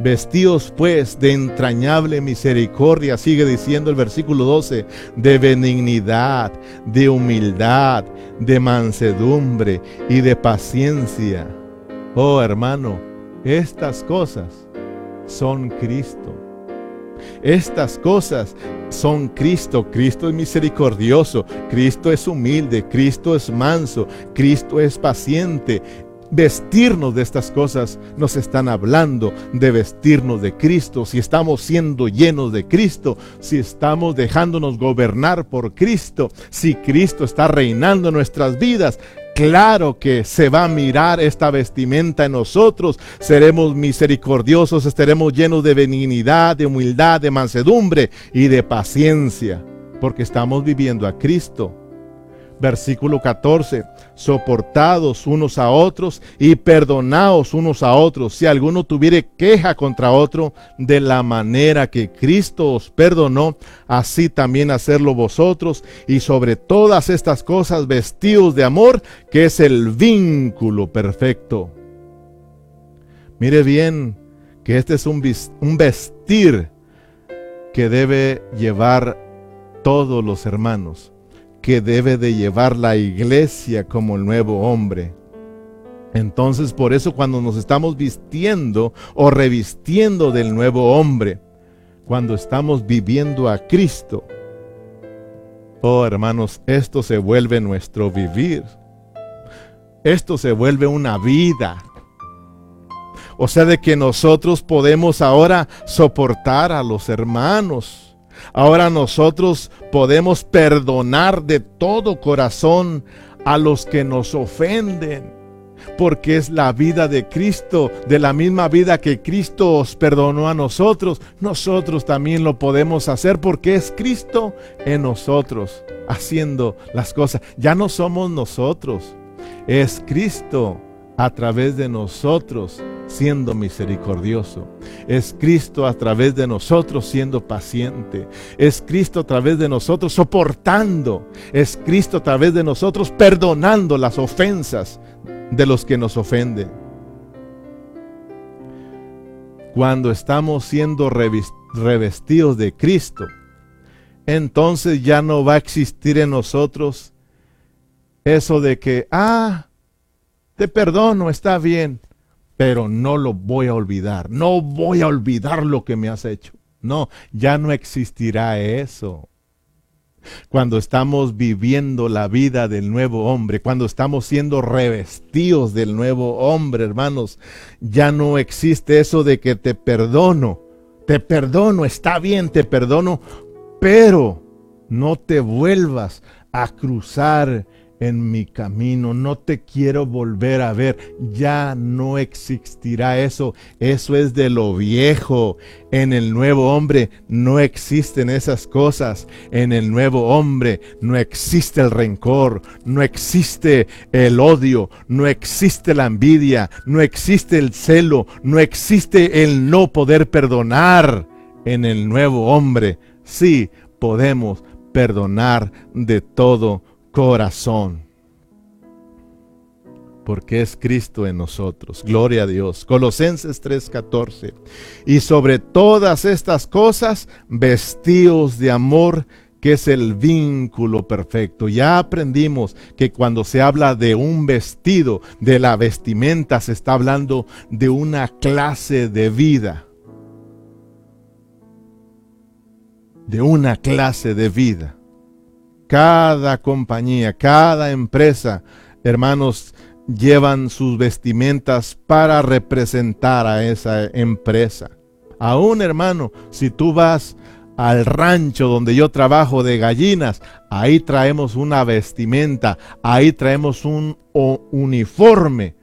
Vestíos pues de entrañable misericordia, sigue diciendo el versículo 12, de benignidad, de humildad, de mansedumbre y de paciencia. Oh hermano, estas cosas son Cristo. Estas cosas son Cristo. Cristo es misericordioso, Cristo es humilde, Cristo es manso, Cristo es paciente. Vestirnos de estas cosas nos están hablando de vestirnos de Cristo, si estamos siendo llenos de Cristo, si estamos dejándonos gobernar por Cristo, si Cristo está reinando en nuestras vidas, Claro que se va a mirar esta vestimenta en nosotros. Seremos misericordiosos, estaremos llenos de benignidad, de humildad, de mansedumbre y de paciencia, porque estamos viviendo a Cristo. Versículo 14, soportados unos a otros y perdonaos unos a otros. Si alguno tuviere queja contra otro, de la manera que Cristo os perdonó, así también hacerlo vosotros. Y sobre todas estas cosas vestidos de amor, que es el vínculo perfecto. Mire bien que este es un, un vestir que debe llevar todos los hermanos que debe de llevar la iglesia como el nuevo hombre. Entonces por eso cuando nos estamos vistiendo o revistiendo del nuevo hombre, cuando estamos viviendo a Cristo, oh hermanos, esto se vuelve nuestro vivir. Esto se vuelve una vida. O sea, de que nosotros podemos ahora soportar a los hermanos. Ahora nosotros podemos perdonar de todo corazón a los que nos ofenden porque es la vida de Cristo, de la misma vida que Cristo os perdonó a nosotros, nosotros también lo podemos hacer porque es Cristo en nosotros haciendo las cosas. Ya no somos nosotros, es Cristo a través de nosotros siendo misericordioso. Es Cristo a través de nosotros siendo paciente. Es Cristo a través de nosotros soportando. Es Cristo a través de nosotros perdonando las ofensas de los que nos ofenden. Cuando estamos siendo revestidos de Cristo, entonces ya no va a existir en nosotros eso de que, ah, te perdono, está bien, pero no lo voy a olvidar, no voy a olvidar lo que me has hecho. No, ya no existirá eso cuando estamos viviendo la vida del nuevo hombre, cuando estamos siendo revestidos del nuevo hombre, hermanos, ya no existe eso de que te perdono, te perdono, está bien, te perdono, pero no te vuelvas a cruzar en mi camino, no te quiero volver a ver, ya no existirá eso, eso es de lo viejo, en el nuevo hombre no existen esas cosas, en el nuevo hombre no existe el rencor, no existe el odio, no existe la envidia, no existe el celo, no existe el no poder perdonar, en el nuevo hombre sí podemos perdonar de todo corazón. Porque es Cristo en nosotros. Gloria a Dios. Colosenses 3:14. Y sobre todas estas cosas, vestidos de amor, que es el vínculo perfecto. Ya aprendimos que cuando se habla de un vestido, de la vestimenta, se está hablando de una clase de vida. De una clase de vida. Cada compañía, cada empresa, hermanos, llevan sus vestimentas para representar a esa empresa. Aún, hermano, si tú vas al rancho donde yo trabajo de gallinas, ahí traemos una vestimenta, ahí traemos un uniforme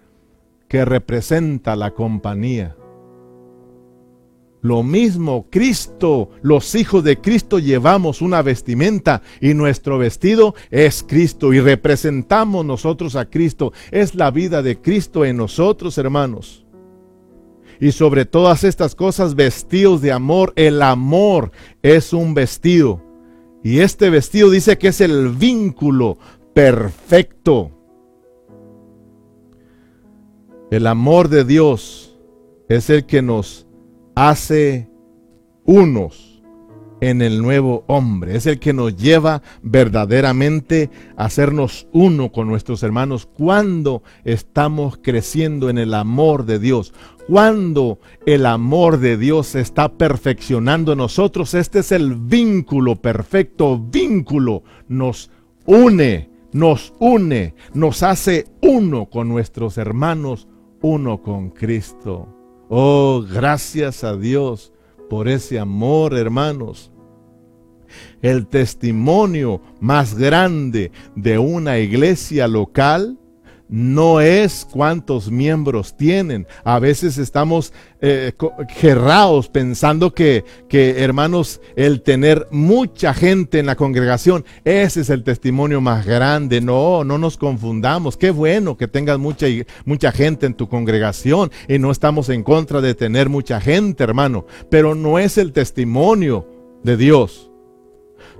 que representa la compañía. Lo mismo, Cristo, los hijos de Cristo llevamos una vestimenta y nuestro vestido es Cristo y representamos nosotros a Cristo. Es la vida de Cristo en nosotros, hermanos. Y sobre todas estas cosas, vestidos de amor. El amor es un vestido. Y este vestido dice que es el vínculo perfecto. El amor de Dios es el que nos hace unos en el nuevo hombre. Es el que nos lleva verdaderamente a hacernos uno con nuestros hermanos cuando estamos creciendo en el amor de Dios. Cuando el amor de Dios se está perfeccionando en nosotros, este es el vínculo, perfecto vínculo. Nos une, nos une, nos hace uno con nuestros hermanos, uno con Cristo. Oh, gracias a Dios por ese amor, hermanos. El testimonio más grande de una iglesia local no es cuántos miembros tienen. A veces estamos eh, pensando que, que, hermanos, el tener mucha gente en la congregación, ese es el testimonio más grande. No, no nos confundamos. Qué bueno que tengas mucha, mucha gente en tu congregación y no estamos en contra de tener mucha gente, hermano, pero no es el testimonio de Dios.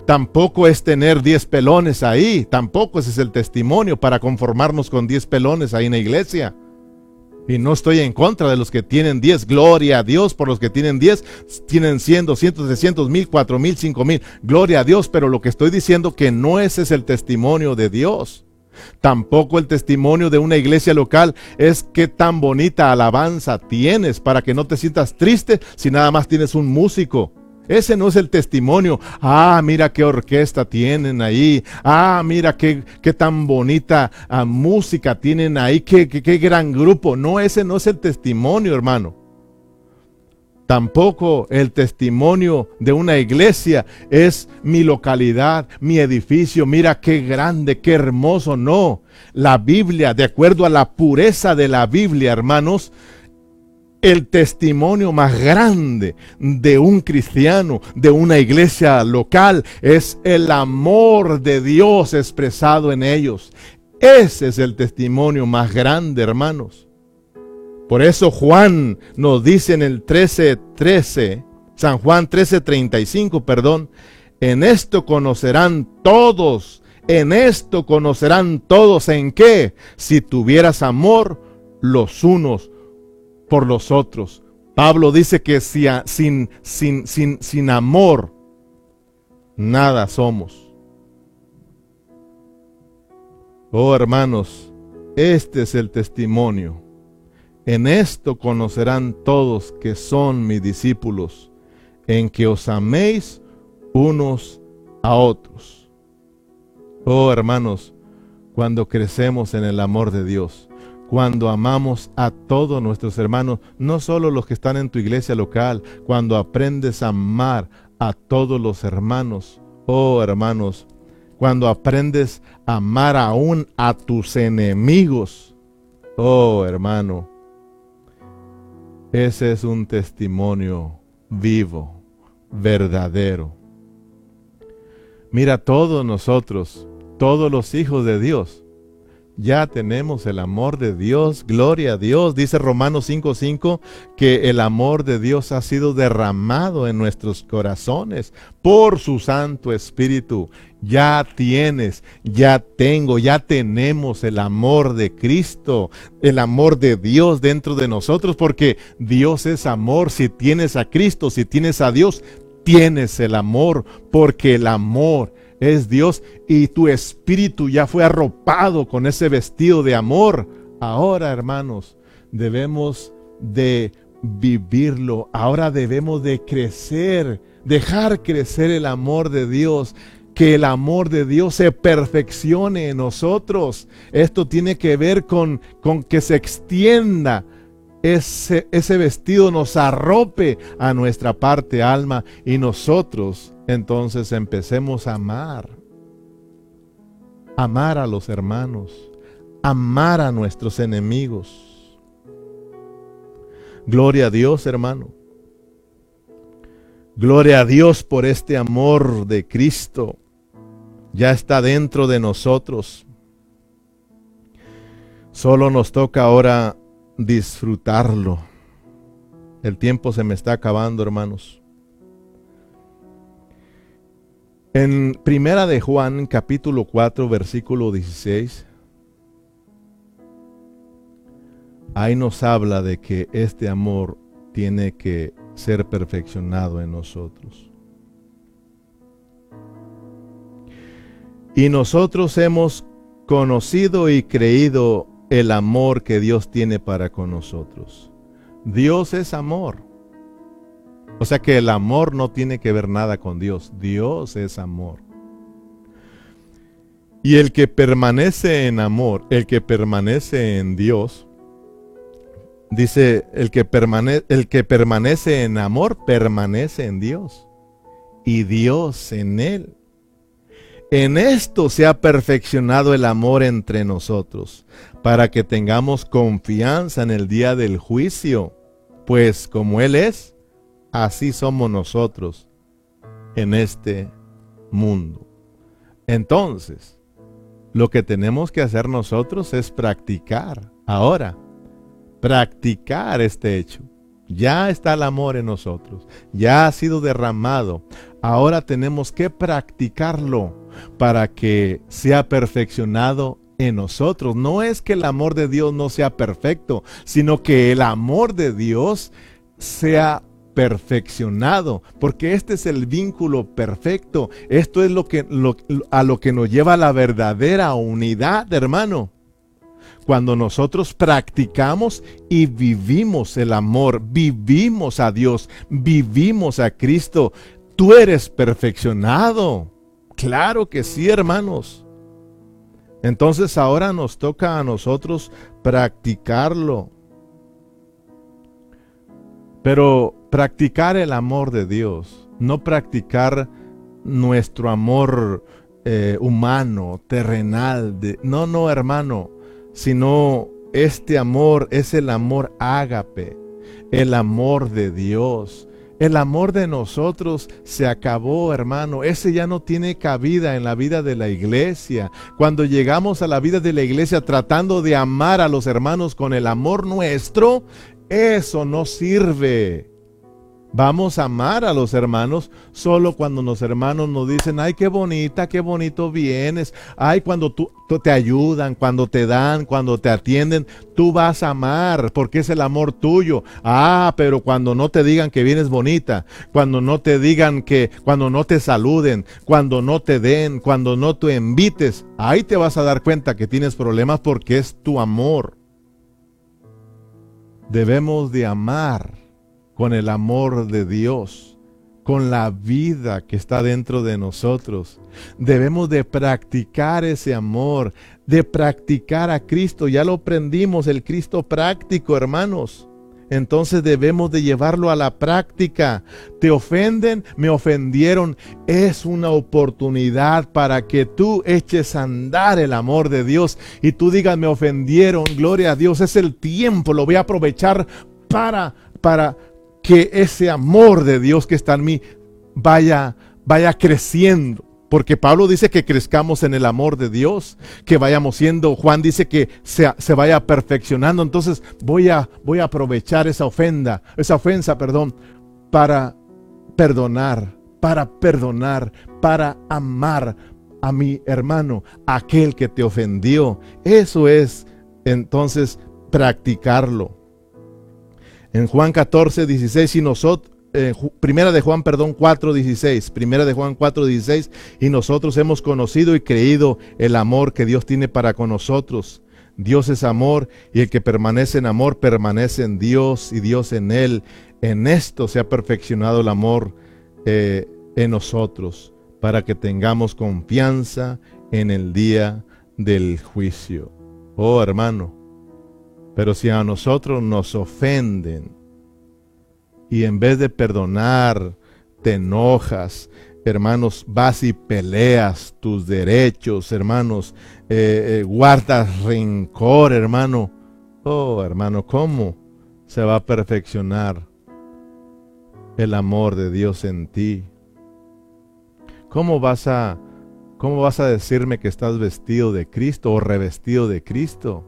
Tampoco es tener 10 pelones ahí, tampoco ese es el testimonio para conformarnos con 10 pelones ahí en la iglesia. Y no estoy en contra de los que tienen 10, gloria a Dios por los que tienen 10, tienen 100, 200, 300, 1000, 4000, 5000, gloria a Dios, pero lo que estoy diciendo que no ese es el testimonio de Dios. Tampoco el testimonio de una iglesia local es qué tan bonita alabanza tienes para que no te sientas triste si nada más tienes un músico Ese no es el testimonio. Ah, mira qué orquesta tienen ahí. Ah, mira qué, qué tan bonita ah, música tienen ahí. Qué, qué gran grupo. No, ese no es el testimonio, hermano. Tampoco el testimonio de una iglesia es mi localidad, mi edificio. Mira qué grande, qué hermoso. No, la Biblia, de acuerdo a la pureza de la Biblia, hermanos, el testimonio más grande de un cristiano, de una iglesia local, es el amor de Dios expresado en ellos. Ese es el testimonio más grande, hermanos. Por eso Juan nos dice en el 13:13, San Juan 13:35, perdón, en esto conocerán todos, en esto conocerán todos en qué, si tuvieras amor los unos por los otros. Pablo dice que si sin, sin, sin, sin amor nada somos. Oh hermanos, este es el testimonio. En esto conocerán todos que son mis discípulos, en que os améis unos a otros. Oh hermanos, cuando crecemos en el amor de Dios, cuando amamos a todos nuestros hermanos, no solo los que están en tu iglesia local, cuando aprendes a amar a todos los hermanos, oh hermanos, cuando aprendes a amar aún a tus enemigos, oh hermano, ese es un testimonio vivo, verdadero. Mira, todos nosotros, todos los hijos de Dios, ya tenemos el amor de Dios, gloria a Dios. Dice Romanos 5:5 que el amor de Dios ha sido derramado en nuestros corazones por su Santo Espíritu. Ya tienes, ya tengo, ya tenemos el amor de Cristo, el amor de Dios dentro de nosotros, porque Dios es amor. Si tienes a Cristo, si tienes a Dios, tienes el amor, porque el amor es Dios y tu espíritu ya fue arropado con ese vestido de amor. Ahora, hermanos, debemos de vivirlo. Ahora debemos de crecer, dejar crecer el amor de Dios. Que el amor de Dios se perfeccione en nosotros. Esto tiene que ver con, con que se extienda ese, ese vestido, nos arrope a nuestra parte alma y nosotros entonces empecemos a amar. Amar a los hermanos. Amar a nuestros enemigos. Gloria a Dios, hermano. Gloria a Dios por este amor de Cristo. Ya está dentro de nosotros. Solo nos toca ahora disfrutarlo. El tiempo se me está acabando, hermanos. En Primera de Juan, capítulo 4, versículo 16, ahí nos habla de que este amor tiene que ser perfeccionado en nosotros. Y nosotros hemos conocido y creído el amor que Dios tiene para con nosotros. Dios es amor. O sea que el amor no tiene que ver nada con Dios. Dios es amor. Y el que permanece en amor, el que permanece en Dios, dice, el que, el que permanece en amor, permanece en Dios. Y Dios en él. En esto se ha perfeccionado el amor entre nosotros, para que tengamos confianza en el día del juicio, pues como Él es, así somos nosotros en este mundo. Entonces, lo que tenemos que hacer nosotros es practicar ahora, practicar este hecho. Ya está el amor en nosotros, ya ha sido derramado. Ahora tenemos que practicarlo para que sea perfeccionado en nosotros. No es que el amor de Dios no sea perfecto, sino que el amor de Dios sea perfeccionado, porque este es el vínculo perfecto. Esto es lo que a lo que nos lleva a la verdadera unidad, hermano. Cuando nosotros practicamos y vivimos el amor, vivimos a Dios, vivimos a Cristo, Tú eres perfeccionado. Claro que sí, hermanos. Entonces ahora nos toca a nosotros practicarlo. Pero practicar el amor de Dios, no practicar nuestro amor eh, humano, terrenal. No, no, hermano, sino este amor es el amor ágape, el amor de Dios. El amor de nosotros se acabó, hermano. Ese ya no tiene cabida en la vida de la iglesia. Cuando llegamos a la vida de la iglesia tratando de amar a los hermanos con el amor nuestro, eso no sirve. Vamos a amar a los hermanos solo cuando los hermanos nos dicen, ay, qué bonita, qué bonito vienes. Ay, cuando tú, te ayudan, cuando te dan, cuando te atienden, tú vas a amar porque es el amor tuyo. Ah, pero cuando no te digan que vienes bonita, cuando no te digan que, cuando no te saluden, cuando no te den, cuando no te invites, ahí te vas a dar cuenta que tienes problemas porque es tu amor. Debemos de amar con el amor de Dios, con la vida que está dentro de nosotros. Debemos de practicar ese amor, de practicar a Cristo. Ya lo aprendimos, el Cristo práctico, hermanos. Entonces debemos de llevarlo a la práctica. Te ofenden, me ofendieron. Es una oportunidad para que tú eches a andar el amor de Dios y tú digas, me ofendieron, gloria a Dios. Es el tiempo, lo voy a aprovechar para, para que ese amor de Dios que está en mí vaya, vaya creciendo. Porque Pablo dice que crezcamos en el amor de Dios, que vayamos siendo, Juan dice que se, se, vaya perfeccionando. Entonces voy a, voy a aprovechar esa ofenda, esa ofensa, perdón, para perdonar, para perdonar, para amar a mi hermano, aquel que te ofendió. Eso es entonces practicarlo. En Juan 14, 16 y nosotros, eh, primera de Juan, perdón, 4, 16, primera de Juan 4, 16, y nosotros hemos conocido y creído el amor que Dios tiene para con nosotros. Dios es amor y el que permanece en amor permanece en Dios y Dios en él. En esto se ha perfeccionado el amor eh, en nosotros para que tengamos confianza en el día del juicio. Oh hermano, pero si a nosotros nos ofenden y en vez de perdonar, te enojas, hermanos, vas y peleas tus derechos, hermanos, eh, eh, guardas rencor, hermano. Oh, hermano, ¿cómo se va a perfeccionar el amor de Dios en ti? ¿Cómo vas a, cómo vas a decirme que estás vestido de Cristo o revestido de Cristo?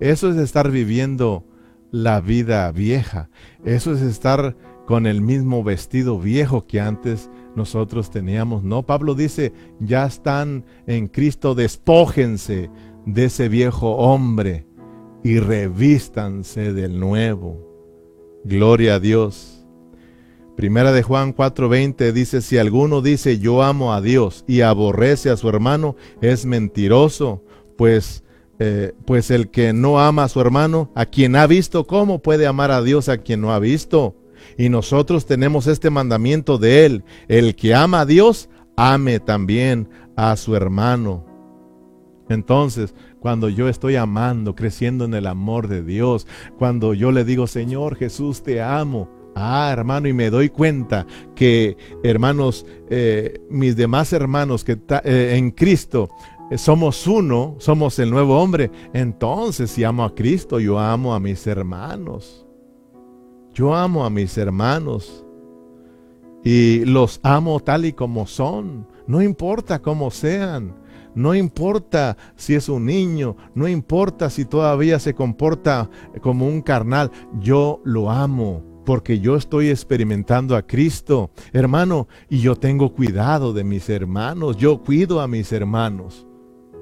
Eso es estar viviendo la vida vieja. Eso es estar con el mismo vestido viejo que antes nosotros teníamos. No, Pablo dice, ya están en Cristo, despójense de ese viejo hombre y revístanse del nuevo. Gloria a Dios. Primera de Juan 4:20 dice, si alguno dice yo amo a Dios y aborrece a su hermano, es mentiroso, pues eh, pues el que no ama a su hermano, a quien ha visto, ¿cómo puede amar a Dios a quien no ha visto? Y nosotros tenemos este mandamiento de él, el que ama a Dios, ame también a su hermano. Entonces, cuando yo estoy amando, creciendo en el amor de Dios, cuando yo le digo, Señor Jesús, te amo, Ah, hermano, y me doy cuenta que, hermanos, eh, mis demás hermanos que eh, en Cristo somos uno, somos el nuevo hombre, entonces si amo a Cristo, yo amo a mis hermanos. Yo amo a mis hermanos y los amo tal y como son. No importa cómo sean. No importa si es un niño, no importa si todavía se comporta como un carnal, yo lo amo porque yo estoy experimentando a Cristo, hermano, y yo tengo cuidado de mis hermanos, yo cuido a mis hermanos.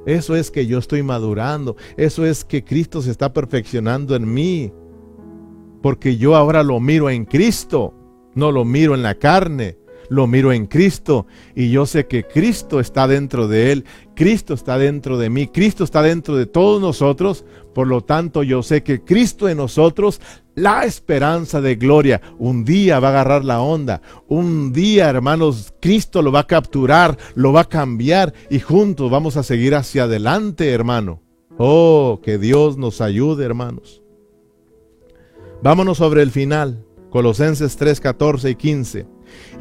Eso es que yo estoy madurando. Eso es que Cristo se está perfeccionando en mí. Porque yo ahora lo miro en Cristo. No lo miro en la carne. Lo miro en Cristo y yo sé que Cristo está dentro de él, Cristo está dentro de mí, Cristo está dentro de todos nosotros, por lo tanto yo sé que Cristo en nosotros, la esperanza de gloria, un día va a agarrar la onda, un día hermanos, Cristo lo va a capturar, lo va a cambiar y juntos vamos a seguir hacia adelante hermano. Oh, que Dios nos ayude hermanos. Vámonos sobre el final. Colosenses 3, 14 y 15.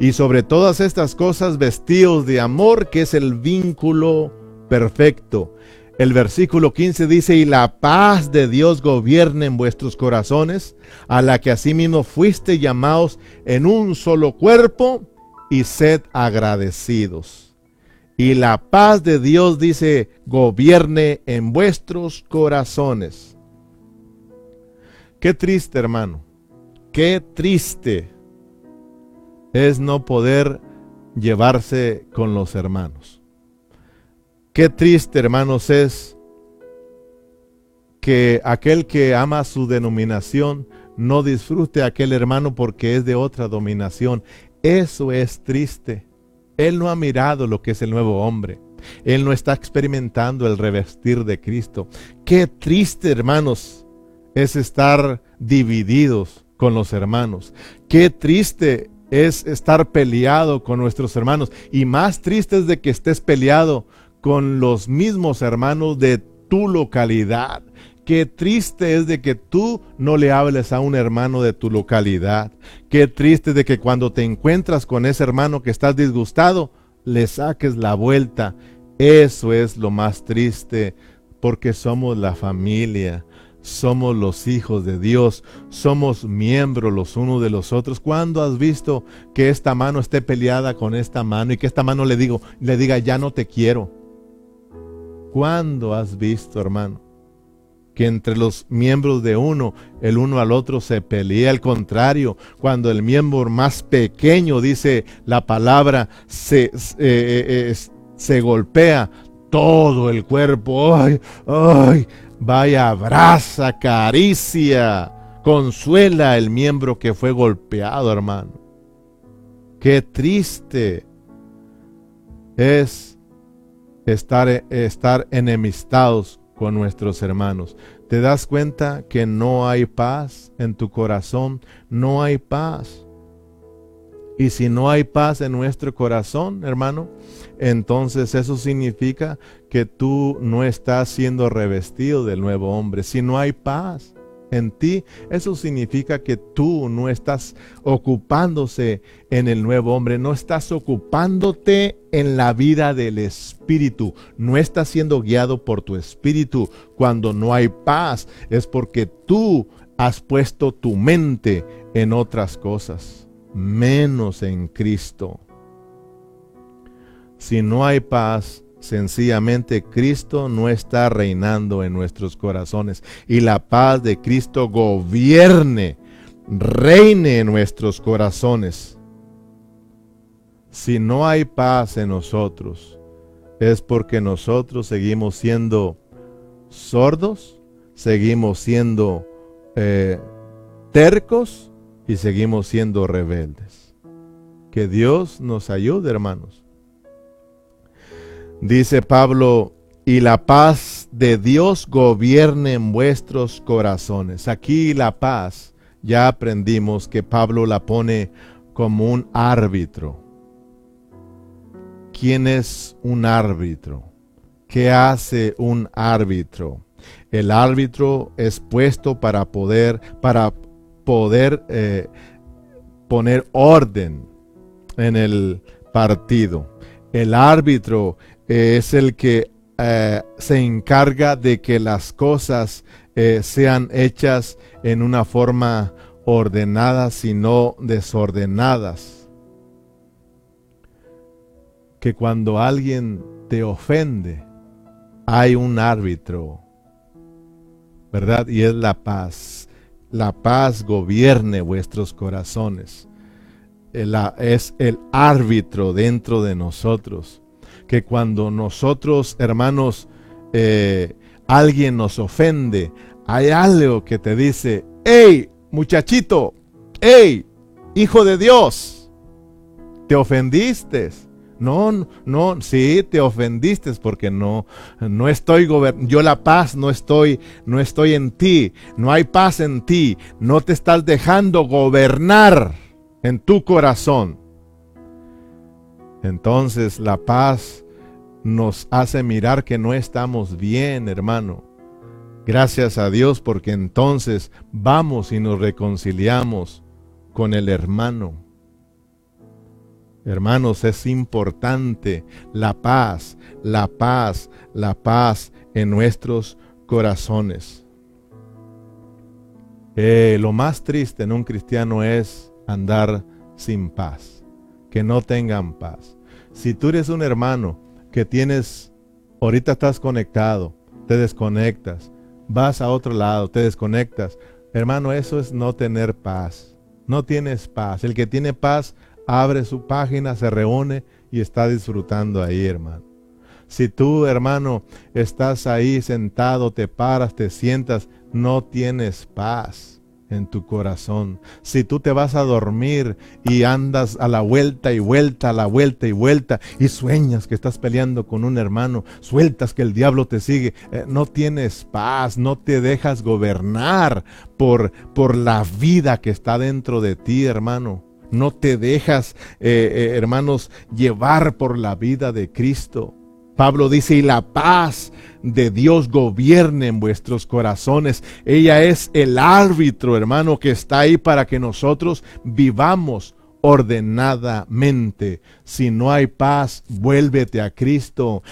Y sobre todas estas cosas vestidos de amor, que es el vínculo perfecto. El versículo 15 dice, y la paz de Dios gobierne en vuestros corazones, a la que asimismo fuiste llamados en un solo cuerpo, y sed agradecidos. Y la paz de Dios dice, gobierne en vuestros corazones. Qué triste, hermano Qué triste es no poder llevarse con los hermanos. Qué triste, hermanos, es que aquel que ama su denominación no disfrute a aquel hermano porque es de otra dominación. Eso es triste. Él no ha mirado lo que es el nuevo hombre. Él no está experimentando el revestir de Cristo. Qué triste, hermanos, es estar divididos con los hermanos. Qué triste es estar peleado con nuestros hermanos. Y más triste es de que estés peleado con los mismos hermanos de tu localidad. Qué triste es de que tú no le hables a un hermano de tu localidad. Qué triste de que cuando te encuentras con ese hermano que estás disgustado, le saques la vuelta. Eso es lo más triste porque somos la familia somos los hijos de Dios, somos miembros los unos de los otros. ¿Cuándo has visto que esta mano esté peleada con esta mano y que esta mano le digo, le diga ya no te quiero? ¿Cuándo has visto, hermano, que entre los miembros de uno, el uno al otro se pelea? Al contrario, cuando el miembro más pequeño dice la palabra, se, eh, eh, se golpea todo el cuerpo. ¡Ay! ¡Ay! Vaya, abraza, caricia, consuela el miembro que fue golpeado, hermano. Qué triste es estar, estar enemistados con nuestros hermanos. ¿Te das cuenta que no hay paz en tu corazón? No hay paz. Y si no hay paz en nuestro corazón, hermano, entonces eso significa que tú no estás siendo revestido del nuevo hombre. Si no hay paz en ti, eso significa que tú no estás ocupándose en el nuevo hombre, no estás ocupándote en la vida del espíritu, no estás siendo guiado por tu espíritu. Cuando no hay paz es porque tú has puesto tu mente en otras cosas menos en Cristo. Si no hay paz, sencillamente Cristo no está reinando en nuestros corazones. Y la paz de Cristo gobierne, reine en nuestros corazones. Si no hay paz en nosotros, es porque nosotros seguimos siendo sordos, seguimos siendo eh, tercos y seguimos siendo rebeldes. Que Dios nos ayude, hermanos. Dice Pablo, y la paz de Dios gobierne en vuestros corazones. Aquí la paz, ya aprendimos que Pablo la pone como un árbitro. ¿Quién es un árbitro? ¿Qué hace un árbitro? El árbitro es puesto para poder, para poder eh, poner orden en el partido. El árbitro es el que eh, se encarga de que las cosas eh, sean hechas en una forma ordenada, sino desordenadas. Que cuando alguien te ofende, hay un árbitro, ¿verdad? Y es la paz la paz gobierne vuestros corazones. Es el árbitro dentro de nosotros. Que cuando nosotros, hermanos, eh, alguien nos ofende, hay algo que te dice, hey, muchachito, hey, hijo de Dios, te ofendiste. No, no, sí, te ofendiste porque no, no estoy gobernando. Yo la paz no estoy, no estoy en ti. No hay paz en ti. No te estás dejando gobernar en tu corazón. Entonces la paz nos hace mirar que no estamos bien, hermano. Gracias a Dios porque entonces vamos y nos reconciliamos con el hermano. Hermanos, es importante la paz, la paz, la paz en nuestros corazones. Eh, lo más triste en un cristiano es andar sin paz, que no tengan paz. Si tú eres un hermano que tienes, ahorita estás conectado, te desconectas, vas a otro lado, te desconectas, hermano, eso es no tener paz. No tienes paz. El que tiene paz abre su página, se reúne y está disfrutando ahí, hermano. Si tú, hermano, estás ahí sentado, te paras, te sientas, no tienes paz en tu corazón. Si tú te vas a dormir y andas a la vuelta y vuelta, a la vuelta y vuelta, y sueñas que estás peleando con un hermano, sueltas que el diablo te sigue, eh, no tienes paz, no te dejas gobernar por, por la vida que está dentro de ti, hermano. No te dejas, eh, eh, hermanos, llevar por la vida de Cristo. Pablo dice, y la paz de Dios gobierne en vuestros corazones. Ella es el árbitro, hermano, que está ahí para que nosotros vivamos ordenadamente. Si no hay paz, vuélvete a Cristo.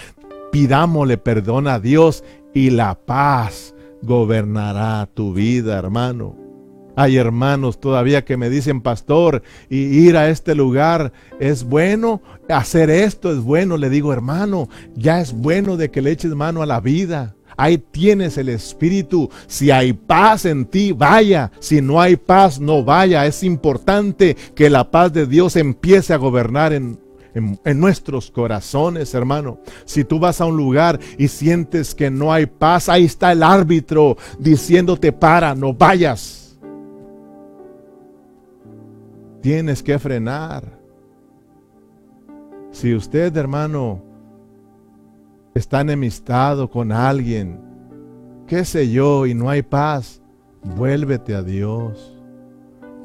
Pidámosle perdón a Dios y la paz gobernará tu vida, hermano. Hay hermanos todavía que me dicen, pastor, y ir a este lugar es bueno, hacer esto es bueno. Le digo, hermano, ya es bueno de que le eches mano a la vida. Ahí tienes el Espíritu. Si hay paz en ti, vaya. Si no hay paz, no vaya. Es importante que la paz de Dios empiece a gobernar en, en, nuestros corazones, hermano. Si tú vas a un lugar y sientes que no hay paz, ahí está el árbitro diciéndote para, no vayas. Tienes que frenar. Si usted, hermano, está enemistado con alguien, qué sé yo, y no hay paz, vuélvete a Dios.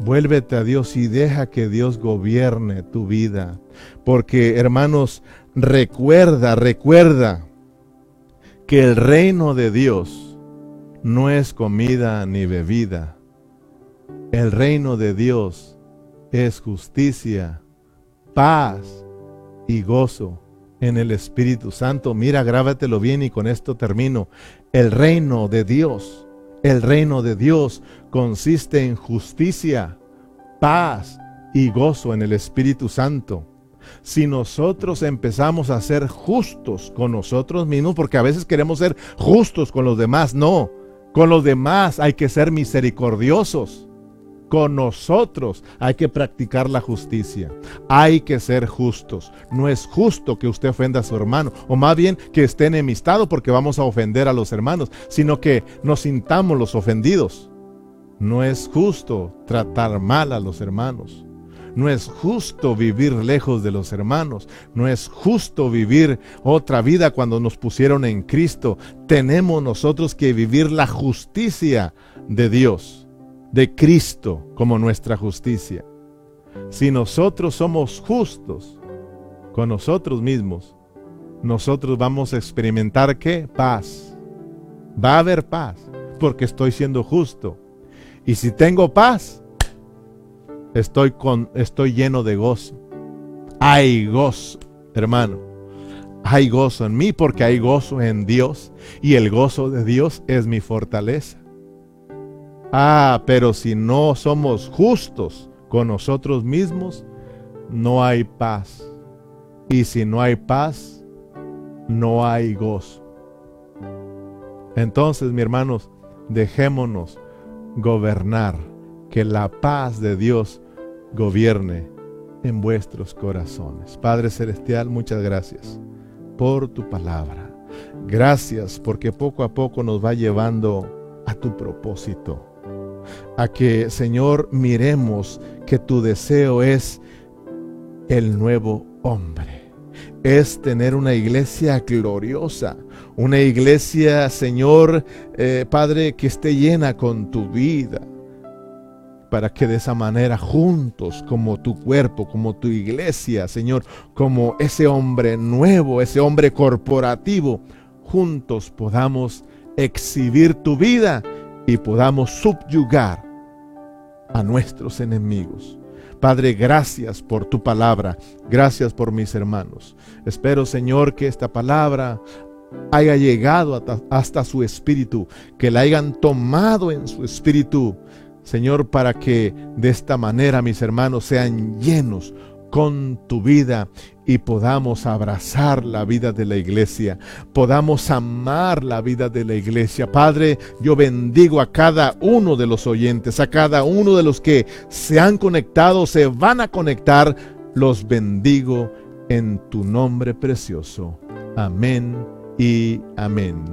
Vuélvete a Dios y deja que Dios gobierne tu vida. Porque, hermanos, recuerda, recuerda que el reino de Dios no es comida ni bebida. El reino de Dios es justicia, paz y gozo en el Espíritu Santo. Mira, grábatelo bien y con esto termino. El reino de Dios, el reino de Dios consiste en justicia, paz y gozo en el Espíritu Santo. Si nosotros empezamos a ser justos con nosotros mismos, porque a veces queremos ser justos con los demás, no, con los demás hay que ser misericordiosos con nosotros hay que practicar la justicia. Hay que ser justos. No es justo que usted ofenda a su hermano, o más bien que esté enemistado porque vamos a ofender a los hermanos, sino que nos sintamos los ofendidos. No es justo tratar mal a los hermanos. No es justo vivir lejos de los hermanos. No es justo vivir otra vida cuando nos pusieron en Cristo. Tenemos nosotros que vivir la justicia de Dios de Cristo como nuestra justicia. Si nosotros somos justos con nosotros mismos, nosotros vamos a experimentar qué? Paz. Va a haber paz porque estoy siendo justo. Y si tengo paz, estoy con estoy lleno de gozo. Hay gozo, hermano. Hay gozo en mí porque hay gozo en Dios y el gozo de Dios es mi fortaleza. Ah, pero si no somos justos con nosotros mismos, no hay paz. Y si no hay paz, no hay gozo. Entonces, mis hermanos, dejémonos gobernar, que la paz de Dios gobierne en vuestros corazones. Padre Celestial, muchas gracias por tu palabra. Gracias porque poco a poco nos va llevando a tu propósito a que, Señor, miremos que tu deseo es el nuevo hombre. Es tener una iglesia gloriosa, una iglesia, Señor, eh, Padre, que esté llena con tu vida, para que de esa manera juntos, como tu cuerpo, como tu iglesia, Señor, como ese hombre nuevo, ese hombre corporativo, juntos podamos exhibir tu vida y podamos subyugar a nuestros enemigos. Padre, gracias por tu palabra, gracias por mis hermanos. Espero, Señor, que esta palabra haya llegado hasta, su espíritu, que la hayan tomado en su espíritu Señor, para que de esta manera mis hermanos sean llenos con tu vida y podamos abrazar la vida de la iglesia, podamos amar la vida de la iglesia. Padre, yo bendigo a cada uno de los oyentes, a cada uno de los que se han conectado, se van a conectar, los bendigo en tu nombre precioso. Amén y amén.